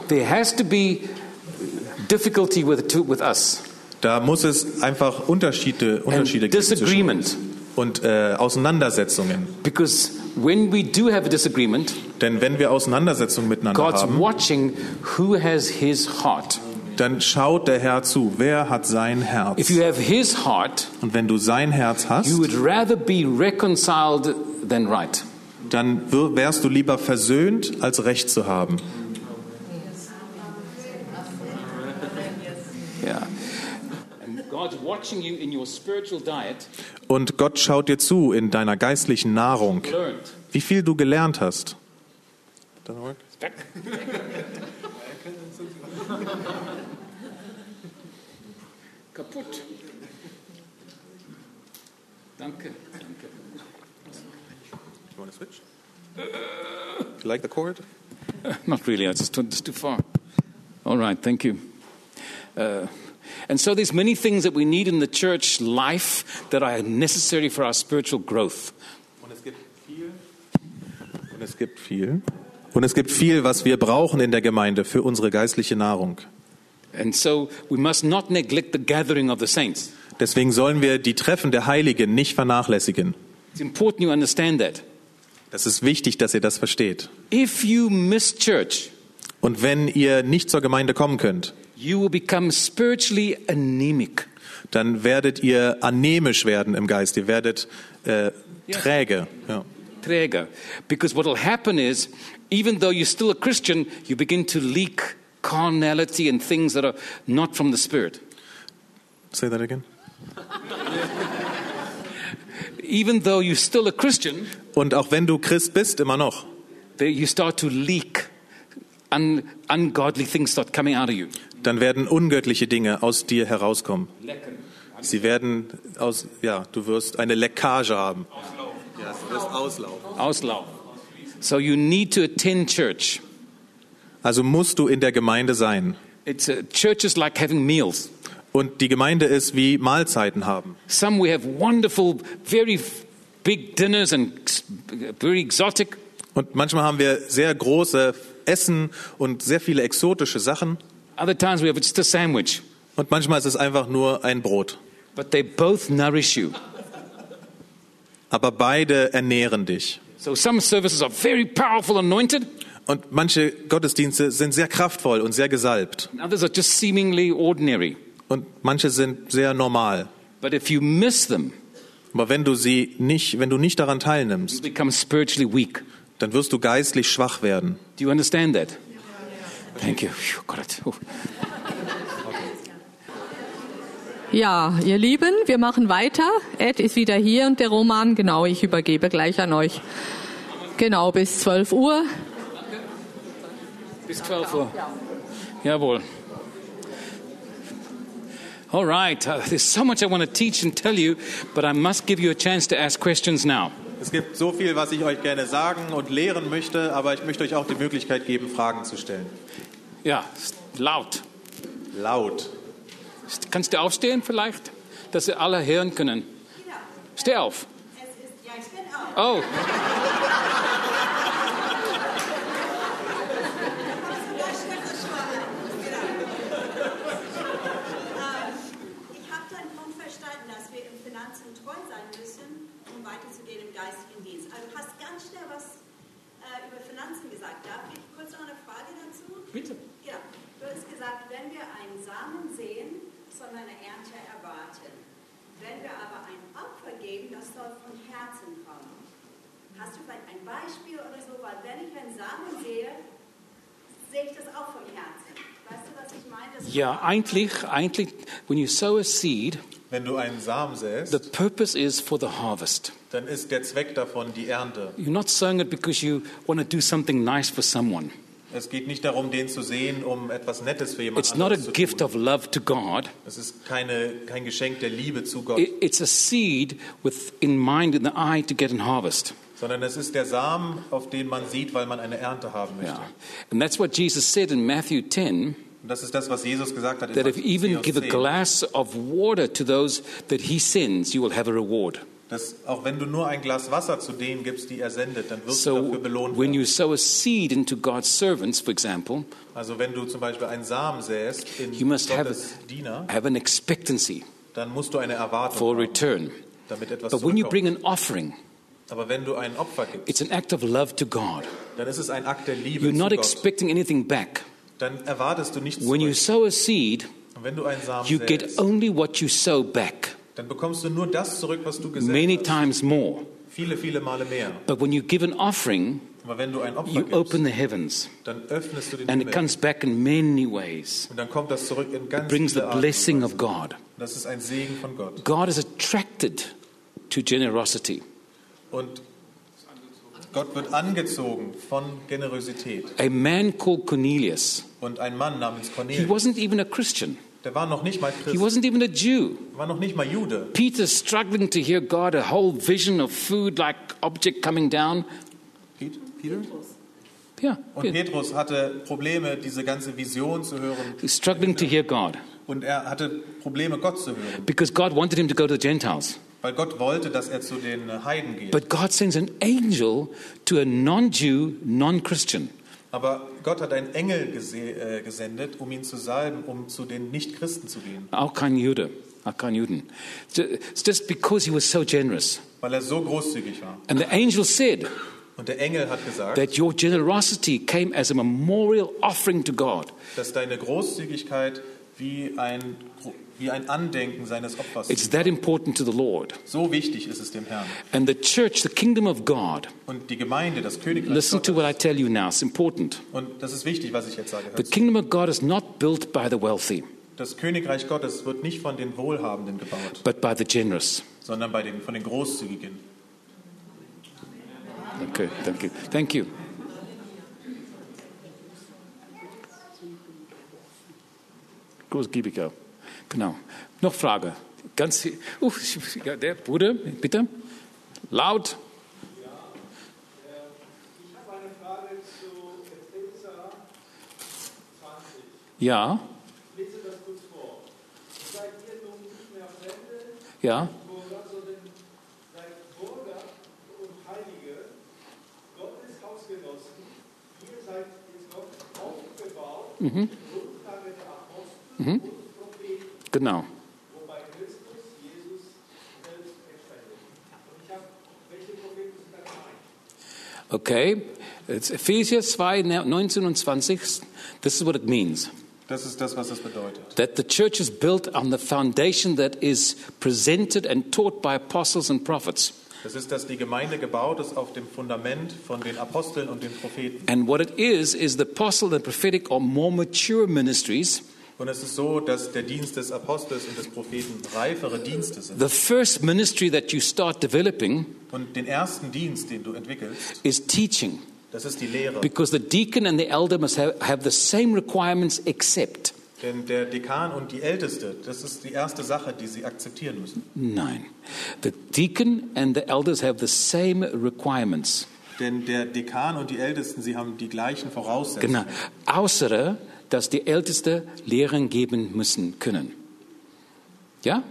there has to be difficulty with, with us. Da muss es einfach Unterschiede, Unterschiede And disagreement. und äh, Auseinandersetzungen. Because when we do have a disagreement, Denn wenn wir Auseinandersetzungen miteinander God's haben, watching who has his heart. Dann schaut der Herr zu, wer hat sein Herz. If you have his heart, Und wenn du sein Herz hast, you would rather be reconciled than right. dann wärst du lieber versöhnt, als Recht zu haben. Yeah. Und Gott schaut dir zu in deiner geistlichen Nahrung, wie viel du gelernt hast. Back. (laughs) Kaputt. Danke, danke. You want to switch? You like the chord? Not really, I just took this too far. All right, thank you. Uh, and so there's many things that we need in the church life that are necessary for our spiritual growth. Und es gibt viel. Und es gibt viel. Und es gibt viel, was wir brauchen in der Gemeinde für unsere geistliche Nahrung. Deswegen sollen wir die Treffen der Heiligen nicht vernachlässigen. It's important you understand that. Das ist wichtig, dass ihr das versteht. If you miss church, Und wenn ihr nicht zur Gemeinde kommen könnt, you will become spiritually anemic. dann werdet ihr anämisch werden im Geist. Ihr werdet äh, träge. Ja. Träger. Because what will happen is, even though you're still a Christian, you begin to leak carnality and things that are not from the Spirit. Say that again. Even though you're still a Christian, Und auch wenn du Christ bist, immer noch, you start to leak. Un, ungodly things start coming out of you. dann werden ungöttliche Dinge aus dir herauskommen. Sie werden aus, ja, du wirst eine Leckage haben. Ja, du wirst auslaufen. Auslauf. So you need to attend church. Also musst du in der Gemeinde sein. It's uh, church is like having meals. Und die Gemeinde ist wie Mahlzeiten haben. Some we have wonderful, very big dinners and very exotic. Und manchmal haben wir sehr große Essen und sehr viele exotische Sachen. Other times we have just a sandwich. Und manchmal ist es einfach nur ein Brot. But they both nourish you. Aber beide ernähren dich. So some services are very powerful, anointed, Und manche Gottesdienste sind sehr kraftvoll und sehr gesalbt. and others are just seemingly ordinary. Und manche sind sehr normal. But if you miss them, Aber wenn du sie nicht, wenn du nicht daran you teilnimmst, become spiritually weak. dann wirst du geistlich schwach werden. Do you understand that? Thank you. Phew, got it. Oh. Ja, ihr Lieben, wir machen weiter. Ed ist wieder hier und der Roman, genau, ich übergebe gleich an euch. Genau, bis 12 Uhr. Bis 12 Uhr. Jawohl. All right. Uh, there's so much I want to teach and tell you, but I must give you a chance to ask questions now. Es gibt so viel, was ich euch gerne sagen und lehren möchte, aber ich möchte euch auch die Möglichkeit geben, Fragen zu stellen. Ja, laut. Laut. Kannst du aufstehen vielleicht, dass sie alle hören können? Steh auf. Es ist, ja, ich bin auch. Oh, Ich habe deinen Punkt verstanden, dass wir im Finanzen treu sein müssen, um weiterzugehen im geistigen Dienst. Also du hast ganz schnell was äh, über Finanzen gesagt. Darf ich kurz noch eine Frage dazu? bitte. Ja, du hast gesagt, wenn wir einen Samen sehen, soll man eine Ernte erwarten. Wenn wir aber ein Opfer geben, das soll von Herzen kommen. Hast du vielleicht ein Beispiel oder so? Weil wenn ich einen Samen sehe, sehe ich das auch vom Herzen. Weißt du, was ich meine? Das Ja, eigentlich, eigentlich, when you sow a seed, Wenn du einen Samen the säst, purpose is for the harvest. Dann ist der Zweck davon die Ernte. You're not sowing it because you want to do something nice for someone. Es geht nicht darum, den zu sehen, um etwas Nettes für jemanden It's not a gift of love to God. Es ist keine, kein Geschenk der Liebe zu Gott, It- It's a seed with in mind in the eye to get an harvest. sondern es ist der Samen, auf den man sieht, weil man eine Ernte haben möchte. Yeah. And that's what Jesus said in Matthew 10 Und das ist das, was Jesus gesagt hat in that if Matthäus even give a 10, glass of water to those that he sends, you will have a reward. Dass auch wenn du nur ein Glas Wasser zu denen gibst, die er sendet, dann wirst du So dafür belohnt when werden. you sow a seed into God's servants, for example, Also wenn du zum Beispiel einen Samen säst in you must have, Gottes Diener, have an expectancy dann musst du eine Erwartung for haben, return. damit etwas But when you bring an offering, Aber wenn du ein Opfer gibst, it's an act of love to God. dann ist es ein Akt der Liebe You're zu not Gott. expecting anything back. Dann erwartest du nichts When you zurück. sow a seed, Und wenn du einen Samen you get säst, only what you sow back, dann bekommst du nur das zurück, was du gesät many hast. times more. Viele, viele Male mehr. But when you give an offering, Aber wenn du ein Opfer you gibst, open the heavens, dann öffnest du den and it comes back in many ways. Und dann kommt das zurück in ganz It brings the Arten blessing of God. Das ist ein Segen von Gott. God is attracted to generosity. Und Gott wird angezogen von Generosität. A man called Cornelius, Und ein Mann namens he wasn't even a Christian, der war noch nicht mal he Christ, wasn't even a Jew. war noch nicht mal Jude. Peter struggling to hear God, a whole vision of food like object coming down. Pete- Peter? Yeah, Und Petrus hatte Probleme, diese ganze Vision zu hören. struggling to hear God Und er hatte Probleme, Gott zu hören. because God wanted him to go to the Gentiles. Weil Gott wollte, dass er zu den Heiden geht. But God sends an angel to a non Jew, non Christian. Aber Gott hat einen Engel äh, gesendet, um ihn zu salben, um zu den Nichtchristen zu gehen. Alkan Judah. Alkan Juden. It's just because he was so generous. Weil er so großzügig war. And the angel said Und der Engel hat gesagt, that your generosity came as a memorial offering to God. dass deine Großzügigkeit wie ein, wie ein Andenken seines Opfers It's that important to the Lord. So wichtig ist es dem Herrn. And the church, the kingdom of God, Und die Gemeinde, das Königreich listen to Gottes. what I tell you now, it's important. Und das ist wichtig, was ich jetzt sage. The kingdom of God is not built by the wealthy, Das Königreich Gottes wird nicht von den Wohlhabenden gebaut, but by the generous. sondern bei den, von den Großzügigen. Okay, thank you. Thank you. Großgiebiger. Genau. Noch Frage. Ganz, ja, der Bruder, bitte. Laut. Ich habe eine Frage zu Epheser 20. Ja, lese das kurz vor. Seid ihr nun nicht mehr Fremde, ja. Seid Bürger und Heilige, Gottes Hausgenossen. Ihr seid jetzt noch aufgebaut, mhm. Genau. wobei Christus Jesus selbst entscheidet. Und ich habe, welche Propheten sind da gemeint? Okay. It's Ephesians 2, 19 und 20. This is what it means. Das ist das, was bedeutet. That the church is built on the foundation that is presented and taught by apostles and prophets. Das ist, dass die Gemeinde gebaut ist auf dem Fundament von den Aposteln und den Propheten. And what it is, is the apostle and prophetic are more mature ministries. Und es ist so, dass der Dienst des Apostels und des Propheten reifere Dienste sind. The first ministry that you start developing Und den ersten Dienst, den du entwickelst, is teaching, das ist die Lehre. because the deacon and the elder must have, have the same requirements except. Denn der Dekan und die Älteste, das ist die erste Sache, die sie akzeptieren müssen. Nine. The deacon and the elders have the same requirements. Denn der Dekan und die Ältesten, sie haben die gleichen Voraussetzungen. Genau. Außer, dass die Älteste Lehren geben müssen können. Ja?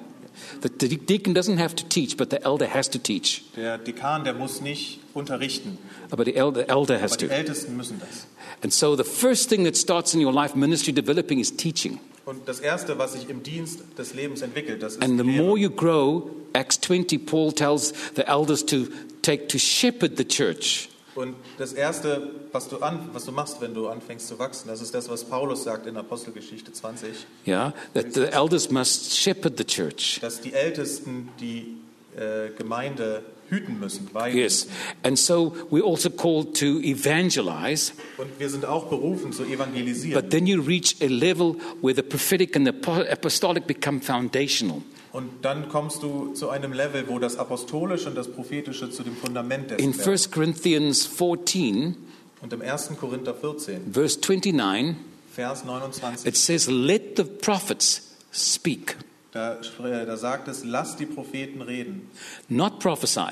The, deacon doesn't have to teach, but the elder has to teach. Der Dekan, der muss nicht unterrichten, But the elder, elder has aber die to. Ältesten müssen das. And so the first thing that starts in your life ministry developing is teaching. Und das Erste, was sich im Dienst des Lebens entwickelt, das ist And die the more Lehre. you grow, Acts 20, Paul tells the elders to take to shepherd the church. Und das Erste, was du, an, was du machst, wenn du anfängst zu wachsen, das ist das, was Paulus sagt in Apostelgeschichte 20, Yeah, that the elders must shepherd the church. dass die Ältesten die äh, Gemeinde hüten müssen, weiden Yes. And so we're also called to evangelize, Und wir sind auch berufen zu evangelisieren. but then you reach a level where the prophetic and the apo- apostolic become foundational. Und dann kommst du zu einem Level, wo das Apostolische und das Prophetische zu dem Fundament In dessen werden. 1 Corinthians 14, Und im 1. Korinther 14, verse 29, Vers 29, it says, Let the prophets speak, da, äh, da sagt es, lasst die Propheten reden, not prophesy.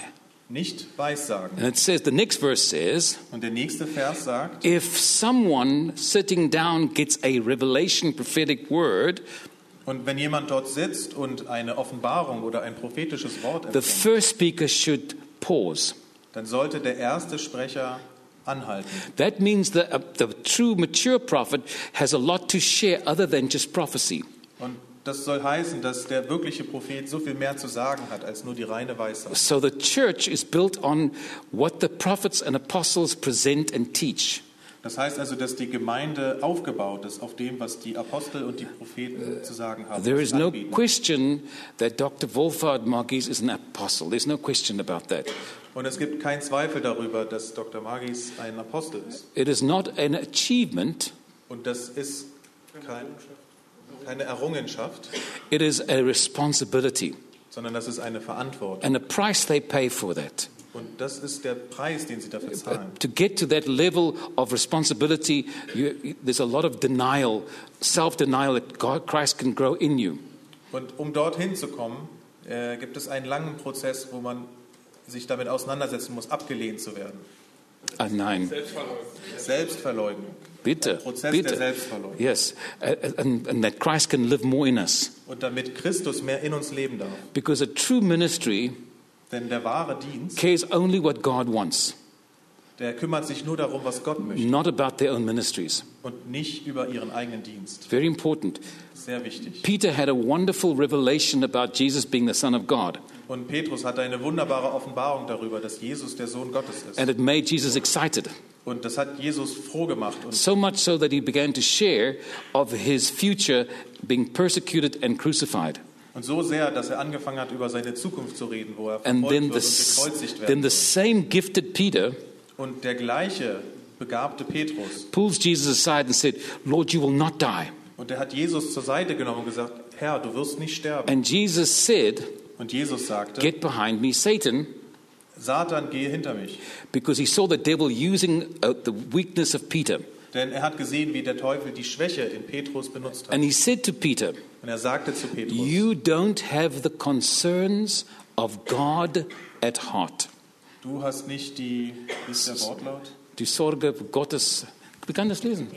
nicht weissagen. And it says, the next verse says, Und der nächste Vers sagt, If someone sitting down gets a revelation prophetic word, Und wenn jemand dort sitzt und eine Offenbarung oder ein prophetisches Wort the empfängt, first speaker should pause. dann sollte der erste Sprecher anhalten. That means that uh, the true mature prophet has a lot to share other than just prophecy. Und das soll heißen, dass der wirkliche Prophet so viel mehr zu sagen hat als nur die reine Weisheit. So the church is built on what the prophets and apostles present and teach. Das heißt also, dass die Gemeinde aufgebaut ist auf dem, was die Apostel und die Propheten zu sagen haben. There is no question that Dr. Wolfhard Margis is an apostle. There's no question about that. Und es gibt keinen Zweifel darüber, dass Dr. Magis ein Apostel ist. It is not an achievement, Und das ist kein, keine Errungenschaft, it is a responsibility sondern das ist eine Verantwortung. and a price they pay for that. Und das ist der Preis, den sie dafür zahlen. To get to that level of responsibility, you, there's a lot of denial, self denial that God, Christ can grow in you. Und um dorthin zu kommen, äh, gibt es einen langen Prozess, wo man sich damit auseinandersetzen muss, abgelehnt zu werden. Ah, nein, Selbstverleugnung. bitte, Prozess der bitte. Selbstverleugnung. Yes, and, and that Christ can live more in us. Und damit Christus mehr in uns leben darf. Because a true ministry Denn der wahre Dienst, cares only what God wants, der kümmert sich nur darum, was Gott möchte not about their own ministries. und nicht über ihren eigenen Dienst. Very important. Sehr wichtig. Peter had a wonderful revelation about Jesus being the Son of God, Und Petrus hatte eine wunderbare Offenbarung darüber, dass Jesus der Sohn Gottes ist. and it made Jesus excited. Und das hat Jesus froh gemacht. So much so that he began to share of his future being persecuted and crucified. Und so sehr, dass er angefangen hat, über seine Zukunft zu reden, wo er And verfolgt then wird the, und gekreuzigt then the same gifted Peter wird. Und der gleiche begabte Petrus, pulls Jesus aside and said, Lord, you will not die. und der hat Jesus zur Seite genommen und gesagt, Herr, du wirst nicht sterben. And Jesus said, Und Jesus sagte, Get behind me, Satan, Satan, gehe hinter mich. because he saw the devil using uh, the weakness of Peter. Denn er hat gesehen, wie der Teufel die Schwäche in Petrus benutzt hat. And he said to Peter, Und er sagte zu Petrus, You don't have the concerns of God at heart. du hast nicht die, wie ist der Wortlaut? Die Sorge Gottes. Wie kann das lesen?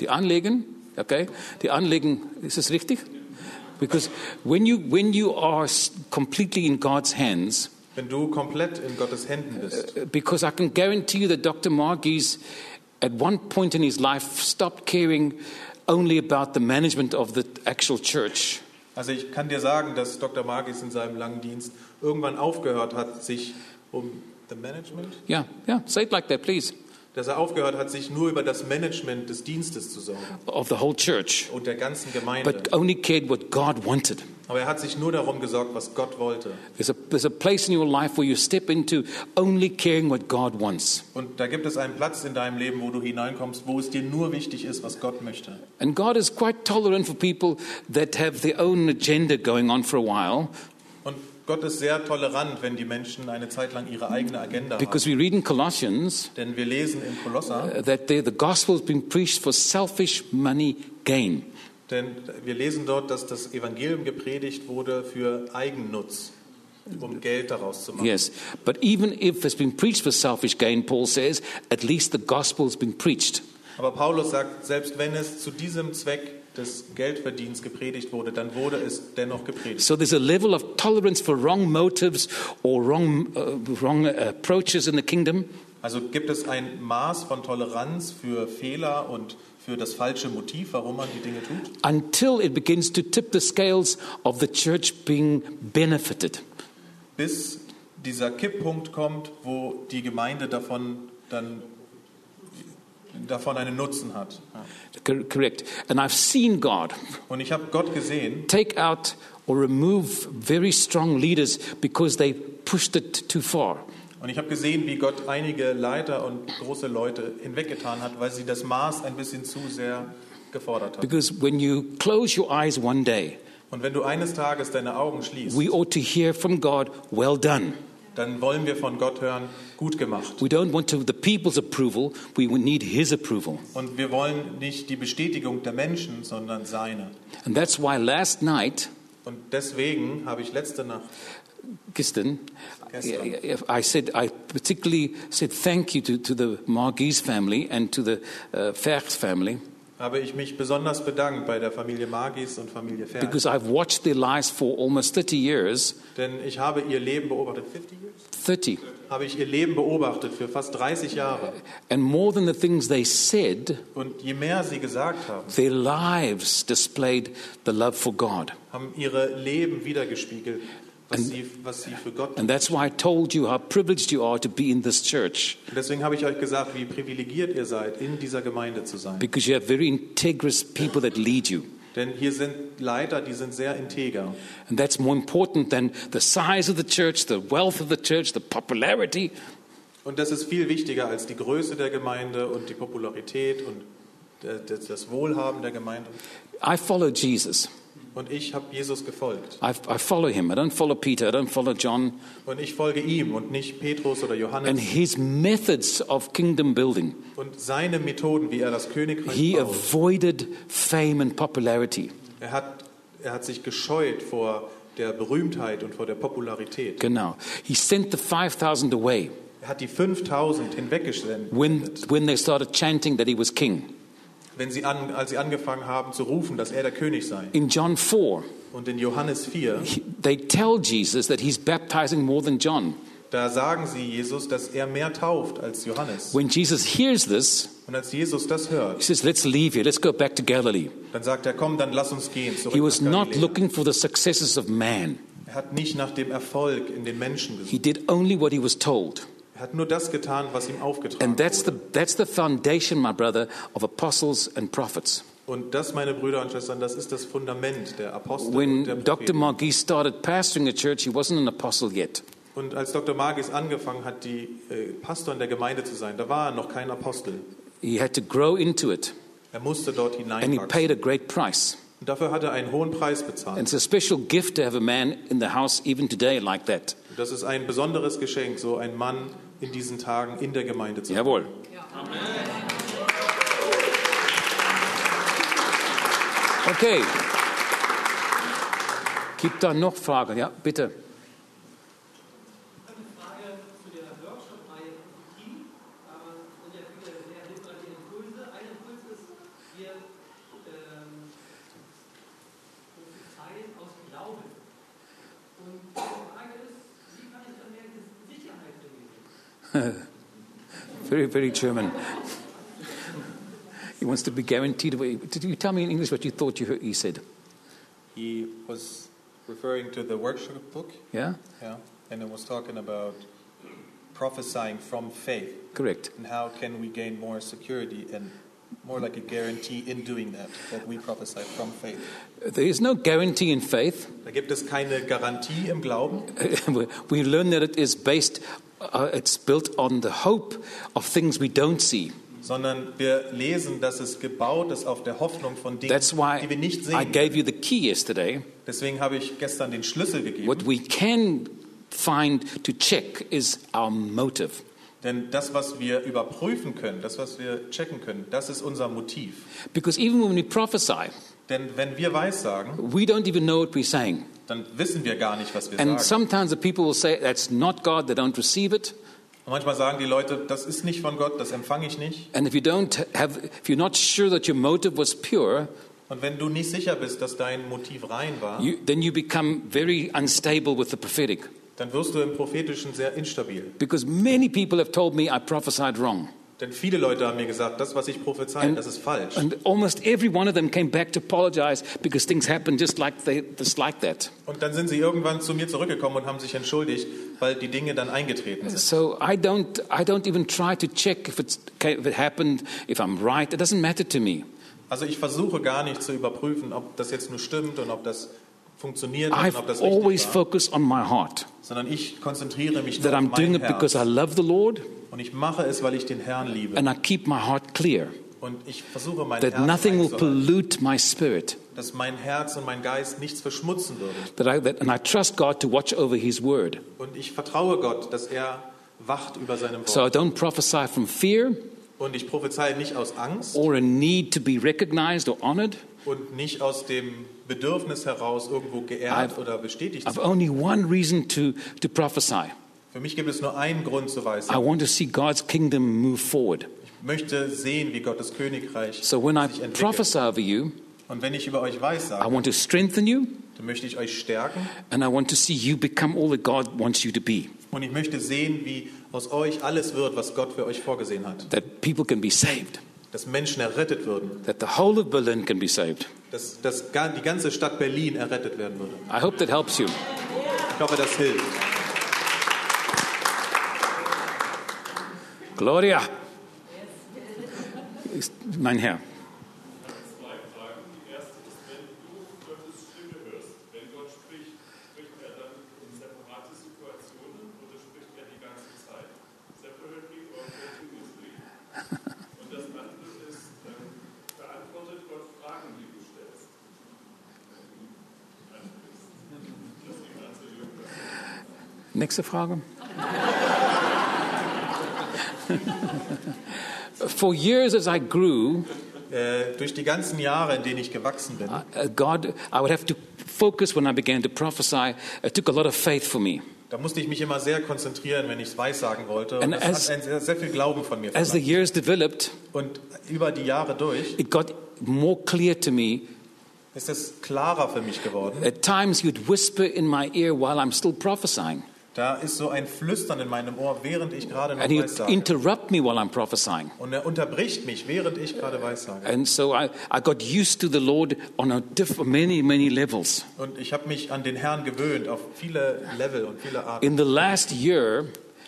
Die Anliegen, okay? Die Anliegen, ist es richtig? Because when you, when you are completely in God's hands, Wenn du komplett in Gottes Händen bist, because I can guarantee you that Dr. Margis, at one point in his life, stopped caring only about the management of the actual church. also ich kann dir sagen, dass Dr. Magis in seinem langen Dienst irgendwann aufgehört hat, sich um the Management, Yeah, yeah, say it like that, please. Dass er aufgehört hat, sich nur über das Management des Dienstes zu sorgen Of the whole church, und der ganzen Gemeinde. but only cared what God wanted. Aber er hat sich nur darum gesorgt, was Gott wollte. There's a, there's a place in your life where you step into only caring what God wants. Und da gibt es einen Platz in deinem Leben, wo du hineinkommst, wo es dir nur wichtig ist, was Gott möchte. And God is quite tolerant for people that have their own agenda going on for a while, Gott ist sehr tolerant, wenn die Menschen eine Zeit lang ihre eigene Agenda because haben. we read in Colossians Denn wir lesen in Kolosser, uh, that the, the gospel has been preached for selfish money gain. denn wir lesen dort, dass das Evangelium gepredigt wurde für Eigennutz, um Geld daraus zu machen. Yes, but even if it's been preached for selfish gain, Paul says, at least the gospel has been preached. Aber Paulus sagt, selbst wenn es zu diesem Zweck des Geldverdienens gepredigt wurde, dann wurde es dennoch gepredigt. So there's a level of tolerance for wrong motives or wrong, uh, wrong uh, approaches in the kingdom. Also gibt es ein Maß von Toleranz für Fehler und für das falsche Motiv, warum man die Dinge tut, until it begins to tip the scales of the church being benefited. bis dieser Kipppunkt kommt, wo die Gemeinde davon dann davon einen Nutzen hat. Cor- Correct. And I've seen God Und ich habe Gott gesehen, take out or remove very strong leaders because they pushed it too far. und ich habe gesehen, wie Gott einige Leiter und große Leute hinweggetan hat, weil sie das Maß ein bisschen zu sehr gefordert haben. Because when you close your eyes one day, Und wenn du eines Tages deine Augen schließt, we ought to hear from God, well done. Dann wollen wir von Gott hören, gut gemacht. We don't want to, the people's approval, we need His approval. Und wir wollen nicht die Bestätigung der Menschen, sondern seine. And that's why last night, Und deswegen habe ich letzte Nacht Kirsten, Gestern. I said, I particularly said thank you to, to the Margis family and to the uh, Ferch family. Habe ich mich besonders bedankt bei der Familie Magis und Familie Fern. because I've watched their lives for almost 30 years. Denn ich habe ihr Leben beobachtet, 50 years? 30. Habe ich ihr Leben beobachtet für fast 30 Jahre. And more than the things they said, Und je mehr sie gesagt haben, their lives displayed the love for God. haben ihre Leben wiedergespiegelt, was sie, was sie für Gott And that's why I told you how privileged you are to be in this church Deswegen habe ich euch gesagt, wie privilegiert ihr seid, in dieser Gemeinde zu sein. because you have very integrous people that lead you. Denn hier sind Leiter, die sind sehr integer. And that's more important than the size of the church, the wealth of the church, the popularity. Und das ist viel wichtiger als die Größe der Gemeinde und die Popularität und äh, das Wohlhaben der Gemeinde. I follow Jesus. Und ich habe Jesus gefolgt. I, I follow him. I don't follow Peter. I don't follow John. Und ich folge ihm und nicht Petrus oder And Johannes. his methods of kingdom building. Und seine Methoden, wie er das Königreich He baut. avoided fame and popularity. Er hat, er hat sich gescheut vor der Berühmtheit und vor der Popularität. Genau. He sent the 5,000 away Er hat die 5000 hinweggesendet. when, when they started chanting that he was king. Wenn sie an, als sie angefangen haben zu rufen, dass er der König sei. In John 4, Und in Johannes 4, he- they tell Jesus that he's baptizing more than John. da sagen sie Jesus, dass er mehr tauft als Johannes. When Jesus hears this, Und als Jesus das he hört, says, Let's leave here. Let's go back to Galilee. dann sagt er, komm, dann lass uns gehen. Zurück He was nach not looking for the successes of man, Er hat nicht nach dem Erfolg in den Menschen gesucht. he did only what he was told. Hat nur das getan, was ihm aufgetragen And that's the, wurde. that's the foundation, my brother, of apostles and prophets. Und das, meine Brüder und Schwestern, das ist das Fundament der Apostel und When der Dr. Propheten. Margis started pastoring a church, he wasn't an apostle yet. Und als Dr. Magis angefangen hat, die äh, Pastor in der Gemeinde zu sein, da war er noch kein Apostel. He had to grow into it, Er musste dort and he hineinwachsen. paid a great price. Und dafür hat er einen hohen Preis And bezahlt. it's a special gift to have a man in the house even today like that. Das ist ein besonderes Geschenk, so ein Mann in diesen Tagen in der Gemeinde zu haben. Jawohl. Okay. Gibt da noch Fragen? Ja, bitte. (laughs) Very, very German. He wants to be guaranteed. Did you tell me in English what you thought you, heard, he said? He was referring to the workshop book, Yeah? yeah, and it was talking about prophesying from faith Correct. and how can we gain more security and more like a guarantee in doing that, that we prophesy from faith. There is no guarantee in faith. Da gibt es keine Garantie im Glauben, (laughs) we learn that it is based, uh, it's built on the hope of things we don't see. sondern wir lesen, dass es gebaut ist auf der Hoffnung von Dingen, That's why die wir nicht I sehen. gave you the key yesterday. Deswegen habe ich gestern den Schlüssel gegeben. What we can find to check is our motive. Denn das, was wir überprüfen können, das, was wir checken können, das ist unser Motiv. Because even when we prophesy, Denn wenn wir Weissagen, we don't even know what we're saying. Dann wissen wir gar nicht, was wir And sagen. sometimes the people will say, that's not God, they don't receive it. Und manchmal sagen die Leute, das ist nicht von Gott, das empfange ich nicht. And if you don't have, if you're not sure that your motive was pure, Und wenn du nicht sicher bist, dass dein Motiv rein war, you, then you become very unstable with the prophetic. dann wirst du im Prophetischen sehr instabil. Because many people have told me I prophesied wrong. Denn viele Leute haben mir gesagt, das, was ich prophezei, And- das ist falsch. And almost every one of them came back to apologize because things happened just like, they, just like that. Und dann sind sie irgendwann zu mir zurückgekommen und haben sich entschuldigt, weil die Dinge dann eingetreten sind. So I don't, I don't even try to check if, it's, if it happened, if I'm right. It doesn't matter to me. Also ich versuche gar nicht zu überprüfen, ob das jetzt nur stimmt und ob das funktioniert und I've ob das always war, focused on my heart sondern ich konzentriere mich that I'm doing it because I love the Lord Und ich mache es, weil ich den Herrn liebe. and I keep my heart clear. Und ich versuche mein That Herz nothing will pollute my spirit. dass mein Herz und mein Geist nichts verschmutzen würde. That I, that, and I trust God to watch over His word. Und ich vertraue Gott, dass er wacht über seinem So I Wort. don't prophesy from fear Und ich prophezeie nicht aus Angst or a need to be recognized or honored. und nicht aus dem Bedürfnis heraus, irgendwo geehrt I've- oder bestätigt I've only one reason to, to prophesy. Für mich gibt es nur einen Grund zu I weisen. want to see God's kingdom move forward. Ich möchte sehen, wie Gottes Königreich So when I sich entwickelt. prophesy over you, Und wenn ich über euch weiß I want to strengthen you dann möchte ich euch stärken and I want to see you become all that God wants you to be. und ich möchte sehen, wie aus euch alles wird, was Gott für euch vorgesehen hat. That people can be saved, Dass Menschen errettet würden, that the whole of Berlin can be saved. dass, dass die ganze Stadt Berlin errettet werden würde. I hope that helps you. Ich hoffe, das hilft. Gloria. Ist Mein Herr. Nächste Frage. (laughs) For years as I grew, Äh, durch die ganzen Jahre, in denen ich gewachsen bin, uh, God, I would have to focus when I began to prophesy. It took a lot of faith for me. da musste ich mich immer sehr konzentrieren, wenn ich es weissagen wollte. Und And das as- hat sehr, sehr viel Glauben von mir As the verlangt. years developed, Und über die Jahre durch it got more clear to me. ist es klarer für mich geworden. At times, you'd whisper in my ear while I'm still prophesying, Da ist so ein Flüstern in meinem Ohr, während ich gerade noch and he'd weissage. interrupt me while I'm prophesying. Und er unterbricht mich, während ich gerade weissage. And so I, I got used to the Lord on a diff- many, many levels. Und ich habe mich an den Herrn gewöhnt, auf viele Level und viele Arten. In the last year,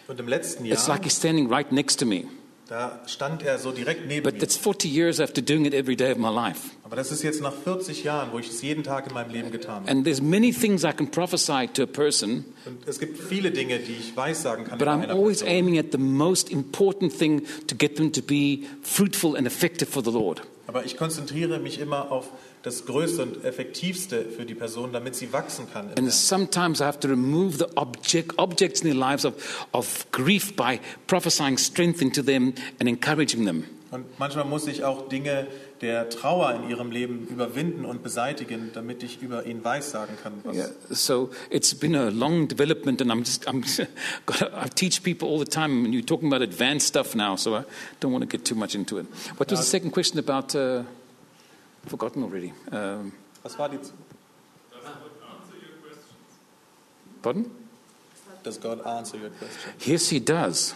Und im letzten it's Jahr, like he's standing right next to me. Da stand er so direkt neben But mir. that's 40 years after doing it every day of my life. Aber das ist jetzt nach 40 Jahren, wo ich es jeden Tag in meinem Leben getan habe. And there's many things I can prophesy to a person, Und es gibt viele Dinge, die ich weissagen kann. but I'm always Person. aiming at the most important thing to get them to be fruitful and effective for the Lord. Aber ich konzentriere mich immer auf das Größte und Effektivste für die Person, damit sie wachsen kann. And sometimes I have to remove the object, objects in their lives of, of grief by prophesying strength into them and encouraging them. Und manchmal muss ich auch Dinge der Trauer in ihrem Leben überwinden und beseitigen, damit ich über ihn weissagen kann. Yeah. So it's been a long development, and I'm just, I'm, (laughs) I teach people all the time, and you're talking about advanced stuff now, so I don't want to get too much into it. What was the second question about? Uh, forgotten already. Um, Was war die? pardon? Does God answer your question? Yes, he does.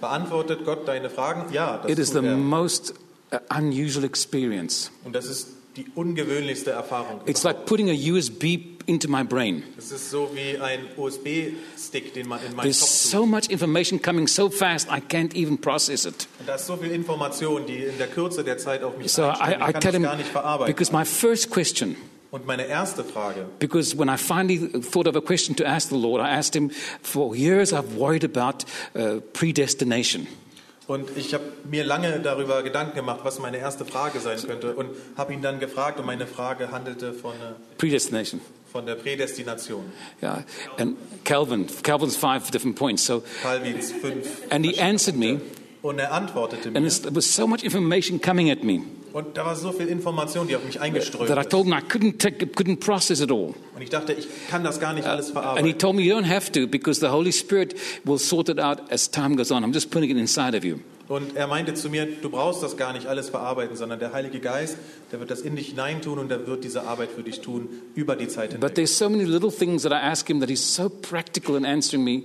Beantwortet Gott deine Fragen? Ja, das It is the er. most uh, unusual experience. Und das ist die ungewöhnlichste Erfahrung. It's like putting a USB into my brain. Es ist so wie ein USB-Stick, den man in meinen There's Kopf so much information coming so fast, I can't even process it. Und da ist so viel Information, die in der Kürze der Zeit auf mich So einströmt. I, kann tell him, gar nicht verarbeiten. because my first question, Und meine erste Frage, because when I finally thought of a question to ask the Lord, I asked him, for years I've worried about uh, predestination. Und ich habe mir lange darüber Gedanken gemacht, was meine erste Frage sein könnte und habe ihn dann gefragt und meine Frage handelte von, äh, Predestination. von der Prädestination. Yeah. And Calvin, Calvin's five different points. So, Calvins fünf. and he answered me, Und er antwortete and mir. it's- there was so much information coming at me Und da war so viel Information, die auf mich eingeströmt that I told him I couldn't, take, couldn't process it all. Und ich dachte, ich kann das gar nicht alles And he verarbeiten. told me, You don't have to because the Holy Spirit will sort it out as time goes on. I'm just putting it inside of you. Und er meinte zu mir, du brauchst das gar nicht alles verarbeiten, sondern der Heilige Geist, der wird das in dich hineintun und der wird diese Arbeit für dich tun über die Zeit But hinweg. there's so many little things that I ask him that he's so practical in answering me.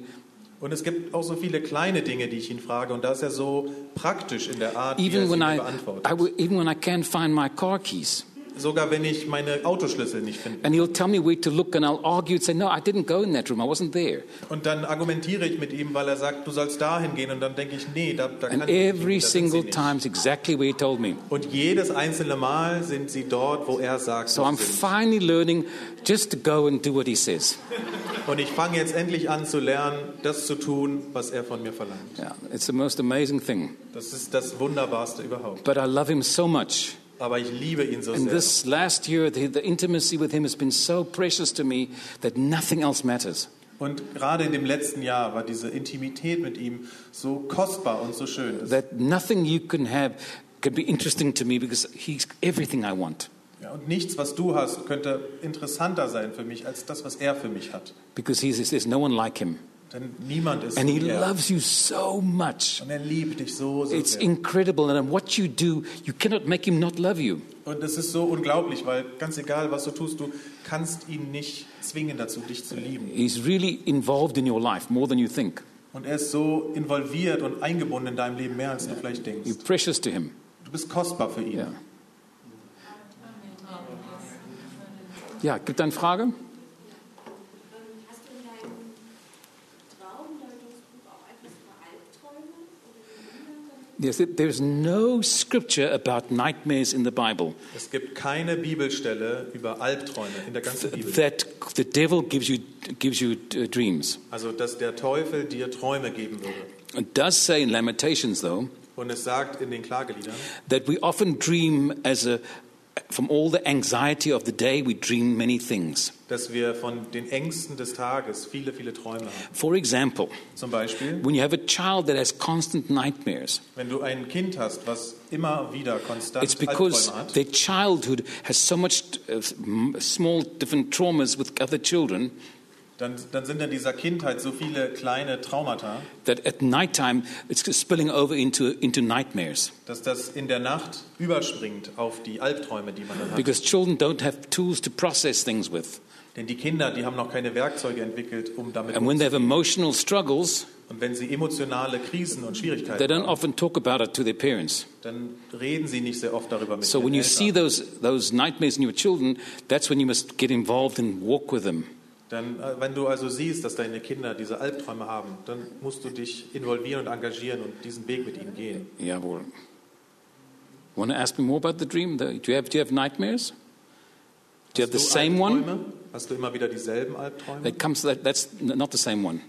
Und es gibt auch so viele kleine Dinge, die ich ihn frage und da ist er so praktisch in der Art, wie er Even sie I, beantwortet. I even when I can't find my car keys. Sogar wenn ich meine Autoschlüssel nicht finde. And he'll tell me where to look and I'll argue and say, No, I didn't go in that room. I wasn't there. Und dann argumentiere ich mit ihm, weil er sagt, du sollst dahin gehen und dann denke ich, nee, da, da kann And ich nicht, every single nicht. time is exactly where he told me. Und jedes einzelne Mal sind sie dort, wo er sagt, So I'm sind. finally learning just to go and do what he says. Und ich fange jetzt endlich an zu lernen, das zu tun, was er von mir verlangt. Yeah, it's the most amazing thing. Das ist das Wunderbarste überhaupt. But I love him so much. Aber ich liebe ihn so And sehr. this last year, the, the intimacy with him has been so precious to me that nothing else matters. Und gerade in dem letzten Jahr war diese Intimität mit ihm so kostbar und so schön. Das, That nothing you can have can be interesting to me because he's everything I want. ja, und nichts, was du hast, könnte interessanter sein für mich als das, was er für mich hat. Because he's, there's no one like him. Denn niemand ist And He er. loves you so much. Und er liebt dich so, so It's sehr. incredible. And what you do, you cannot make Him not love you. Und es ist so unglaublich, weil ganz egal, was du tust, du kannst ihn nicht zwingen dazu, dich zu lieben. He's really involved in your life more than you think. Und er ist so involviert und eingebunden in deinem Leben, mehr als du vielleicht denkst. You're precious to Him. Du bist kostbar für ihn. Ja. Ja, gibt es eine Frage? Hast du in deinem Traumdeutungsbuch auch etwas über Albträume oder Wunder? Yes, there's no scripture about nightmares in the Bible Es gibt keine Bibelstelle über Albträume in der ganzen Bibel. that the devil gives you gives you uh, dreams. Also, dass der Teufel dir Träume geben würde. It does say in Lamentations, though, Und es sagt in den Klageliedern, that we often dream as a from all the anxiety of the day, we dream many things. dass wir von den Ängsten des Tages viele, viele Träume haben. For example, Zum Beispiel, when you have a child that has constant nightmares, wenn du ein Kind hast, was immer wieder konstant it's because Albträume hat, their childhood has so much uh, small different traumas with other children dann, dann sind in dieser Kindheit so viele kleine Traumata, that at nighttime it's spilling over into into nightmares dass das in der Nacht überspringt auf die Albträume, die man dann hat. because children don't have tools to process things with. Denn die Kinder, die haben noch keine Werkzeuge entwickelt, um damit And when they have emotional struggles, Und wenn sie emotionale Krisen und they Schwierigkeiten don't haben, often talk about it to their parents. dann reden sie nicht sehr oft darüber mit So ihren when you see Eltern. those those nightmares in your children, that's when you must get involved and walk with them. Dann, äh, wenn du also siehst, dass deine Kinder diese Albträume haben, dann musst du dich involvieren und engagieren und diesen Weg mit ihnen gehen. Jawohl. Want to ask me more about the dream? Do you have, do you have nightmares? Do you have the same one? Albträume? Hast du immer wieder dieselben Albträume? That comes. That, that's not the same one,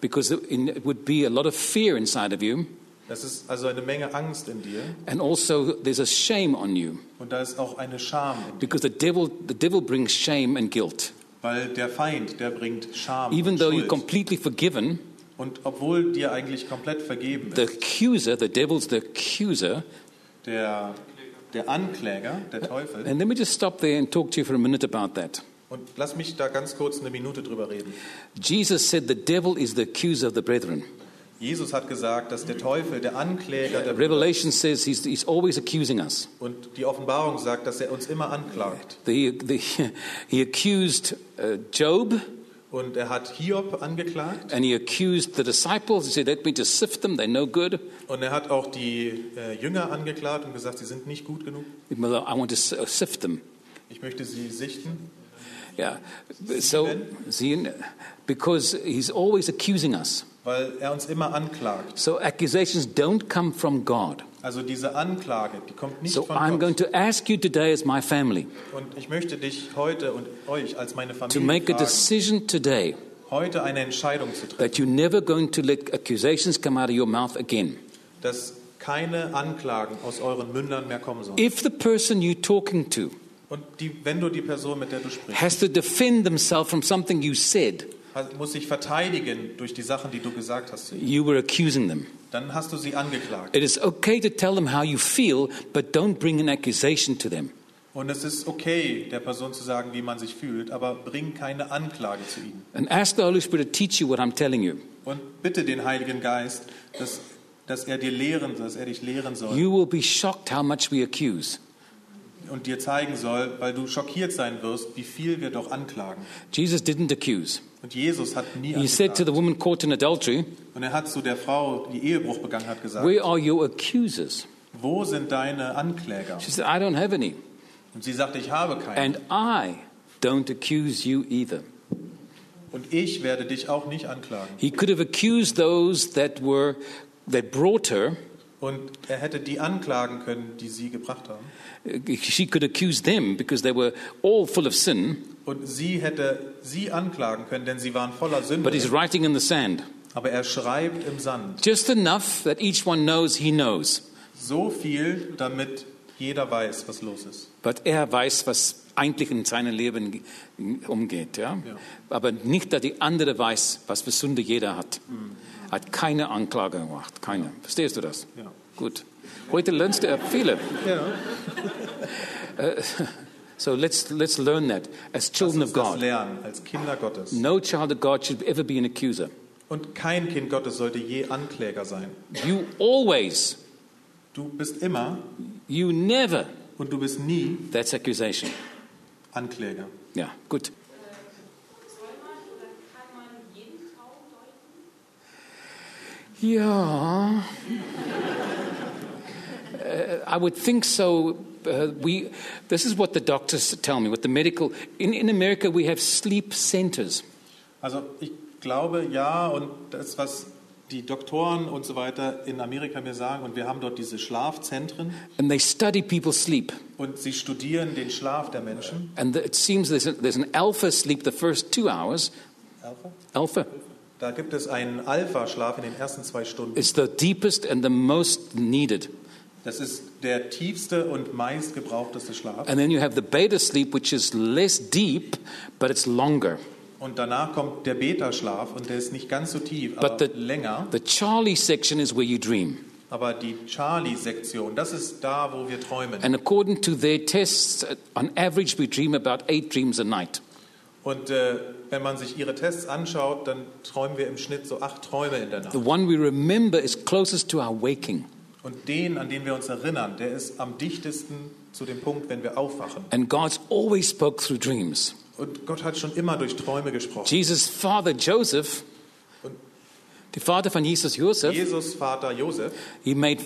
because it, would be a lot of fear inside of you, Das ist also eine Menge Angst in dir and also there's a shame on you, und da ist auch eine Scham in dir, because the devil the devil brings shame and guilt. Weil der Feind, der bringt Scham Even though you're completely forgiven, Und obwohl dir eigentlich komplett vergeben the ist, accuser, the devil's the accuser. der, der Ankläger, der Teufel, And let me just stop there and talk to you for a minute about that. und lass mich da ganz kurz eine Minute drüber reden. Jesus said the devil is the accuser of the brethren. Jesus hat gesagt, dass der Teufel der Ankläger der Revelation says he's, he's always accusing us. und die Offenbarung sagt, dass er uns immer anklagt. The, the, (laughs) he accused uh, Job Und er hat Hiob angeklagt and he accused the disciples. He said, Let me just sift them, they're no good. und er hat auch die äh, Jünger angeklagt und gesagt, sie sind nicht gut genug. I want to uh, sift them. Ich möchte sie sichten. Yeah. So, see, because he's always accusing us. Weil er uns immer anklagt. So, accusations don't come from God. Also diese Anklage, die kommt nicht So, von I'm going to ask you today, as my family, Und ich möchte dich heute und euch als meine to Familie make a decision today heute eine Entscheidung zu treffen, that you're never going to let accusations come out of your mouth again. dass keine Anklagen aus euren Mündern mehr kommen sollen. If the person you're talking to Und die, wenn du die Person, mit der du sprichst, has to defend themselves from something you said, muss sich verteidigen durch die Sachen, die du gesagt hast, you were accusing them. dann hast du sie angeklagt. It is okay to tell them how you feel, but don't bring an accusation to them. Und es ist okay, der Person zu sagen, wie man sich fühlt, aber bring keine Anklage zu ihnen. And ask the Holy Spirit to teach you what I'm telling you. Und bitte den Heiligen Geist, dass, dass er dir lehren, dass er dich lehren soll You will be shocked how much we accuse. Und dir zeigen soll, weil du schockiert sein wirst, wie viel wir doch anklagen. Jesus didn't accuse. Und Jesus hat nie He said to the woman caught in adultery, Und er hat zu der Frau, die Ehebruch begangen hat, gesagt, Where are your accusers? wo sind deine Ankläger? She said, I don't have any. Und sie sagte, ich habe keinen. And I don't accuse you either. Und ich werde dich auch nicht anklagen. He could have accused those that were that brought her. Und er hätte die anklagen können, die sie gebracht haben. She could accuse them because they were all full of sin. Und sie hätte sie anklagen können, denn sie waren voller Sünde. But he's writing in the sand. Aber er schreibt im Sand. Just enough that each one knows he knows. So viel, damit jeder weiß, was los ist. But er weiß, was eigentlich in seinem Leben umgeht. Ja? Ja. Aber nicht, dass die andere weiß, was für Sünde jeder hat. Hat keine Anklage gemacht. Keine. Verstehst du das? Ja. Gut. Heute lernst du viele. Ja. (laughs) So let's, let's learn that as children of das God. lernen als Kinder Gottes. No child of God should ever be an accuser. Und kein Kind Gottes sollte je Ankläger sein. You always, Du bist immer you never, und du bist nie that's accusation. Ankläger. Yeah, good. Yeah. Uh, I would think so. Uh, we, this is what the doctors tell me, what the medical. In, in America, we have sleep centers. Also ich glaube ja und das, was die Doktoren und so weiter in Amerika mir sagen, und wir haben dort diese Schlafzentren And they study people's sleep. und sie studieren den Schlaf der Menschen. And the, it seems there's, a, there's an alpha sleep the first two hours. Alpha? Alpha Da gibt es einen Alpha-Schlaf in den ersten zwei Stunden. is the deepest and the most needed. Das ist der tiefste und meistgebrauchteste Schlaf. And then you have the beta sleep, which is less deep, but it's longer. Und danach kommt der Beta-Schlaf und der ist nicht ganz so tief, aber But the, länger. the Charlie section is where you dream. Aber die Charlie-Sektion, das ist da, wo wir träumen. And according to their tests, on average, we dream about eight dreams a night. Und äh, wenn man sich ihre Tests anschaut, dann träumen wir im Schnitt so acht Träume in der Nacht. The one we remember is closest to our waking. Und den, an den wir uns erinnern, der ist am dichtesten zu dem Punkt, wenn wir aufwachen. And God's always spoke through dreams. Und Gott hat schon immer durch Träume gesprochen. Jesus' father, Joseph, the father von Jesus Joseph, Jesus Vater Josef, he, made,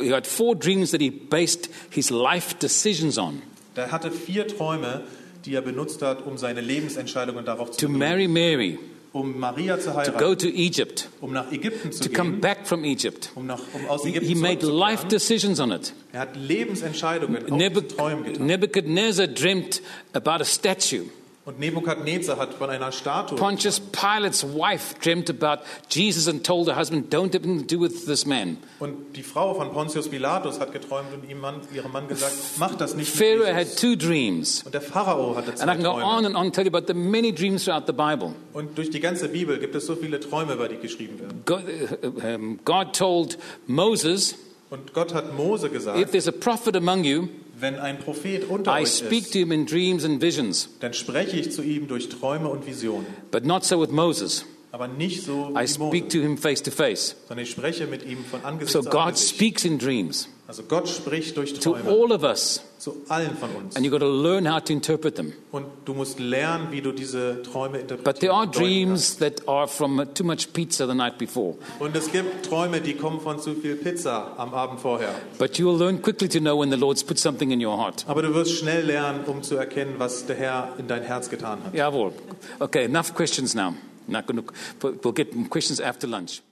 he had four dreams that he based his life decisions on. der hatte vier Träume, die er benutzt hat, um seine Lebensentscheidungen darauf zu To marry Mary, Um Maria zu to go heiraten, to Egypt, um nach Ägypten zu to come gehen, back from Egypt. um, nach, um aus He, Ägypten he made life decisions on it. Er hat Lebensentscheidungen auf Nebuch- Träumen getan. Nebuchadnezzar dreamt about a statue. Und Nebukadnezar hat von einer Statue Pontius Pilate's wife dreamt about Jesus and told her husband, Don't have anything to do with this man. Und die Frau von Pontius Pilatus hat geträumt und ihm Mann, ihrem Mann gesagt, mach das nicht Pharaoh mit had two dreams. Und der Pharao hatte And I zwei can go on Träume. and on tell you about the many dreams throughout the Bible. Und durch die ganze Bibel gibt es so viele Träume, über die geschrieben werden. God, uh, um, God told Moses, Und Gott hat Mose If gesagt, there's a prophet among you, wenn ein Prophet unter I euch speak ist, to him in dreams and visions. dann spreche ich zu ihm durch Träume und Visionen. But not so with Moses. Aber nicht so I wie speak to Mose, him face to face. sondern ich spreche mit ihm von Angesicht So zu God Angesicht. speaks in dreams Also Gott spricht durch to Träume all of us, zu allen von uns. and you've got to learn how to interpret them. Und du musst lernen, wie du diese Träume But there are dreams that are from too much pizza the night before. Und es gibt Träume, die kommen von zu viel Pizza am Abend vorher. But you will learn quickly to know when the Lord's put something in your heart. Aber du wirst schnell lernen, um zu erkennen, was der Herr in dein Herz getan hat. Jawohl. Okay, enough questions now. Not gonna, we'll get questions after lunch.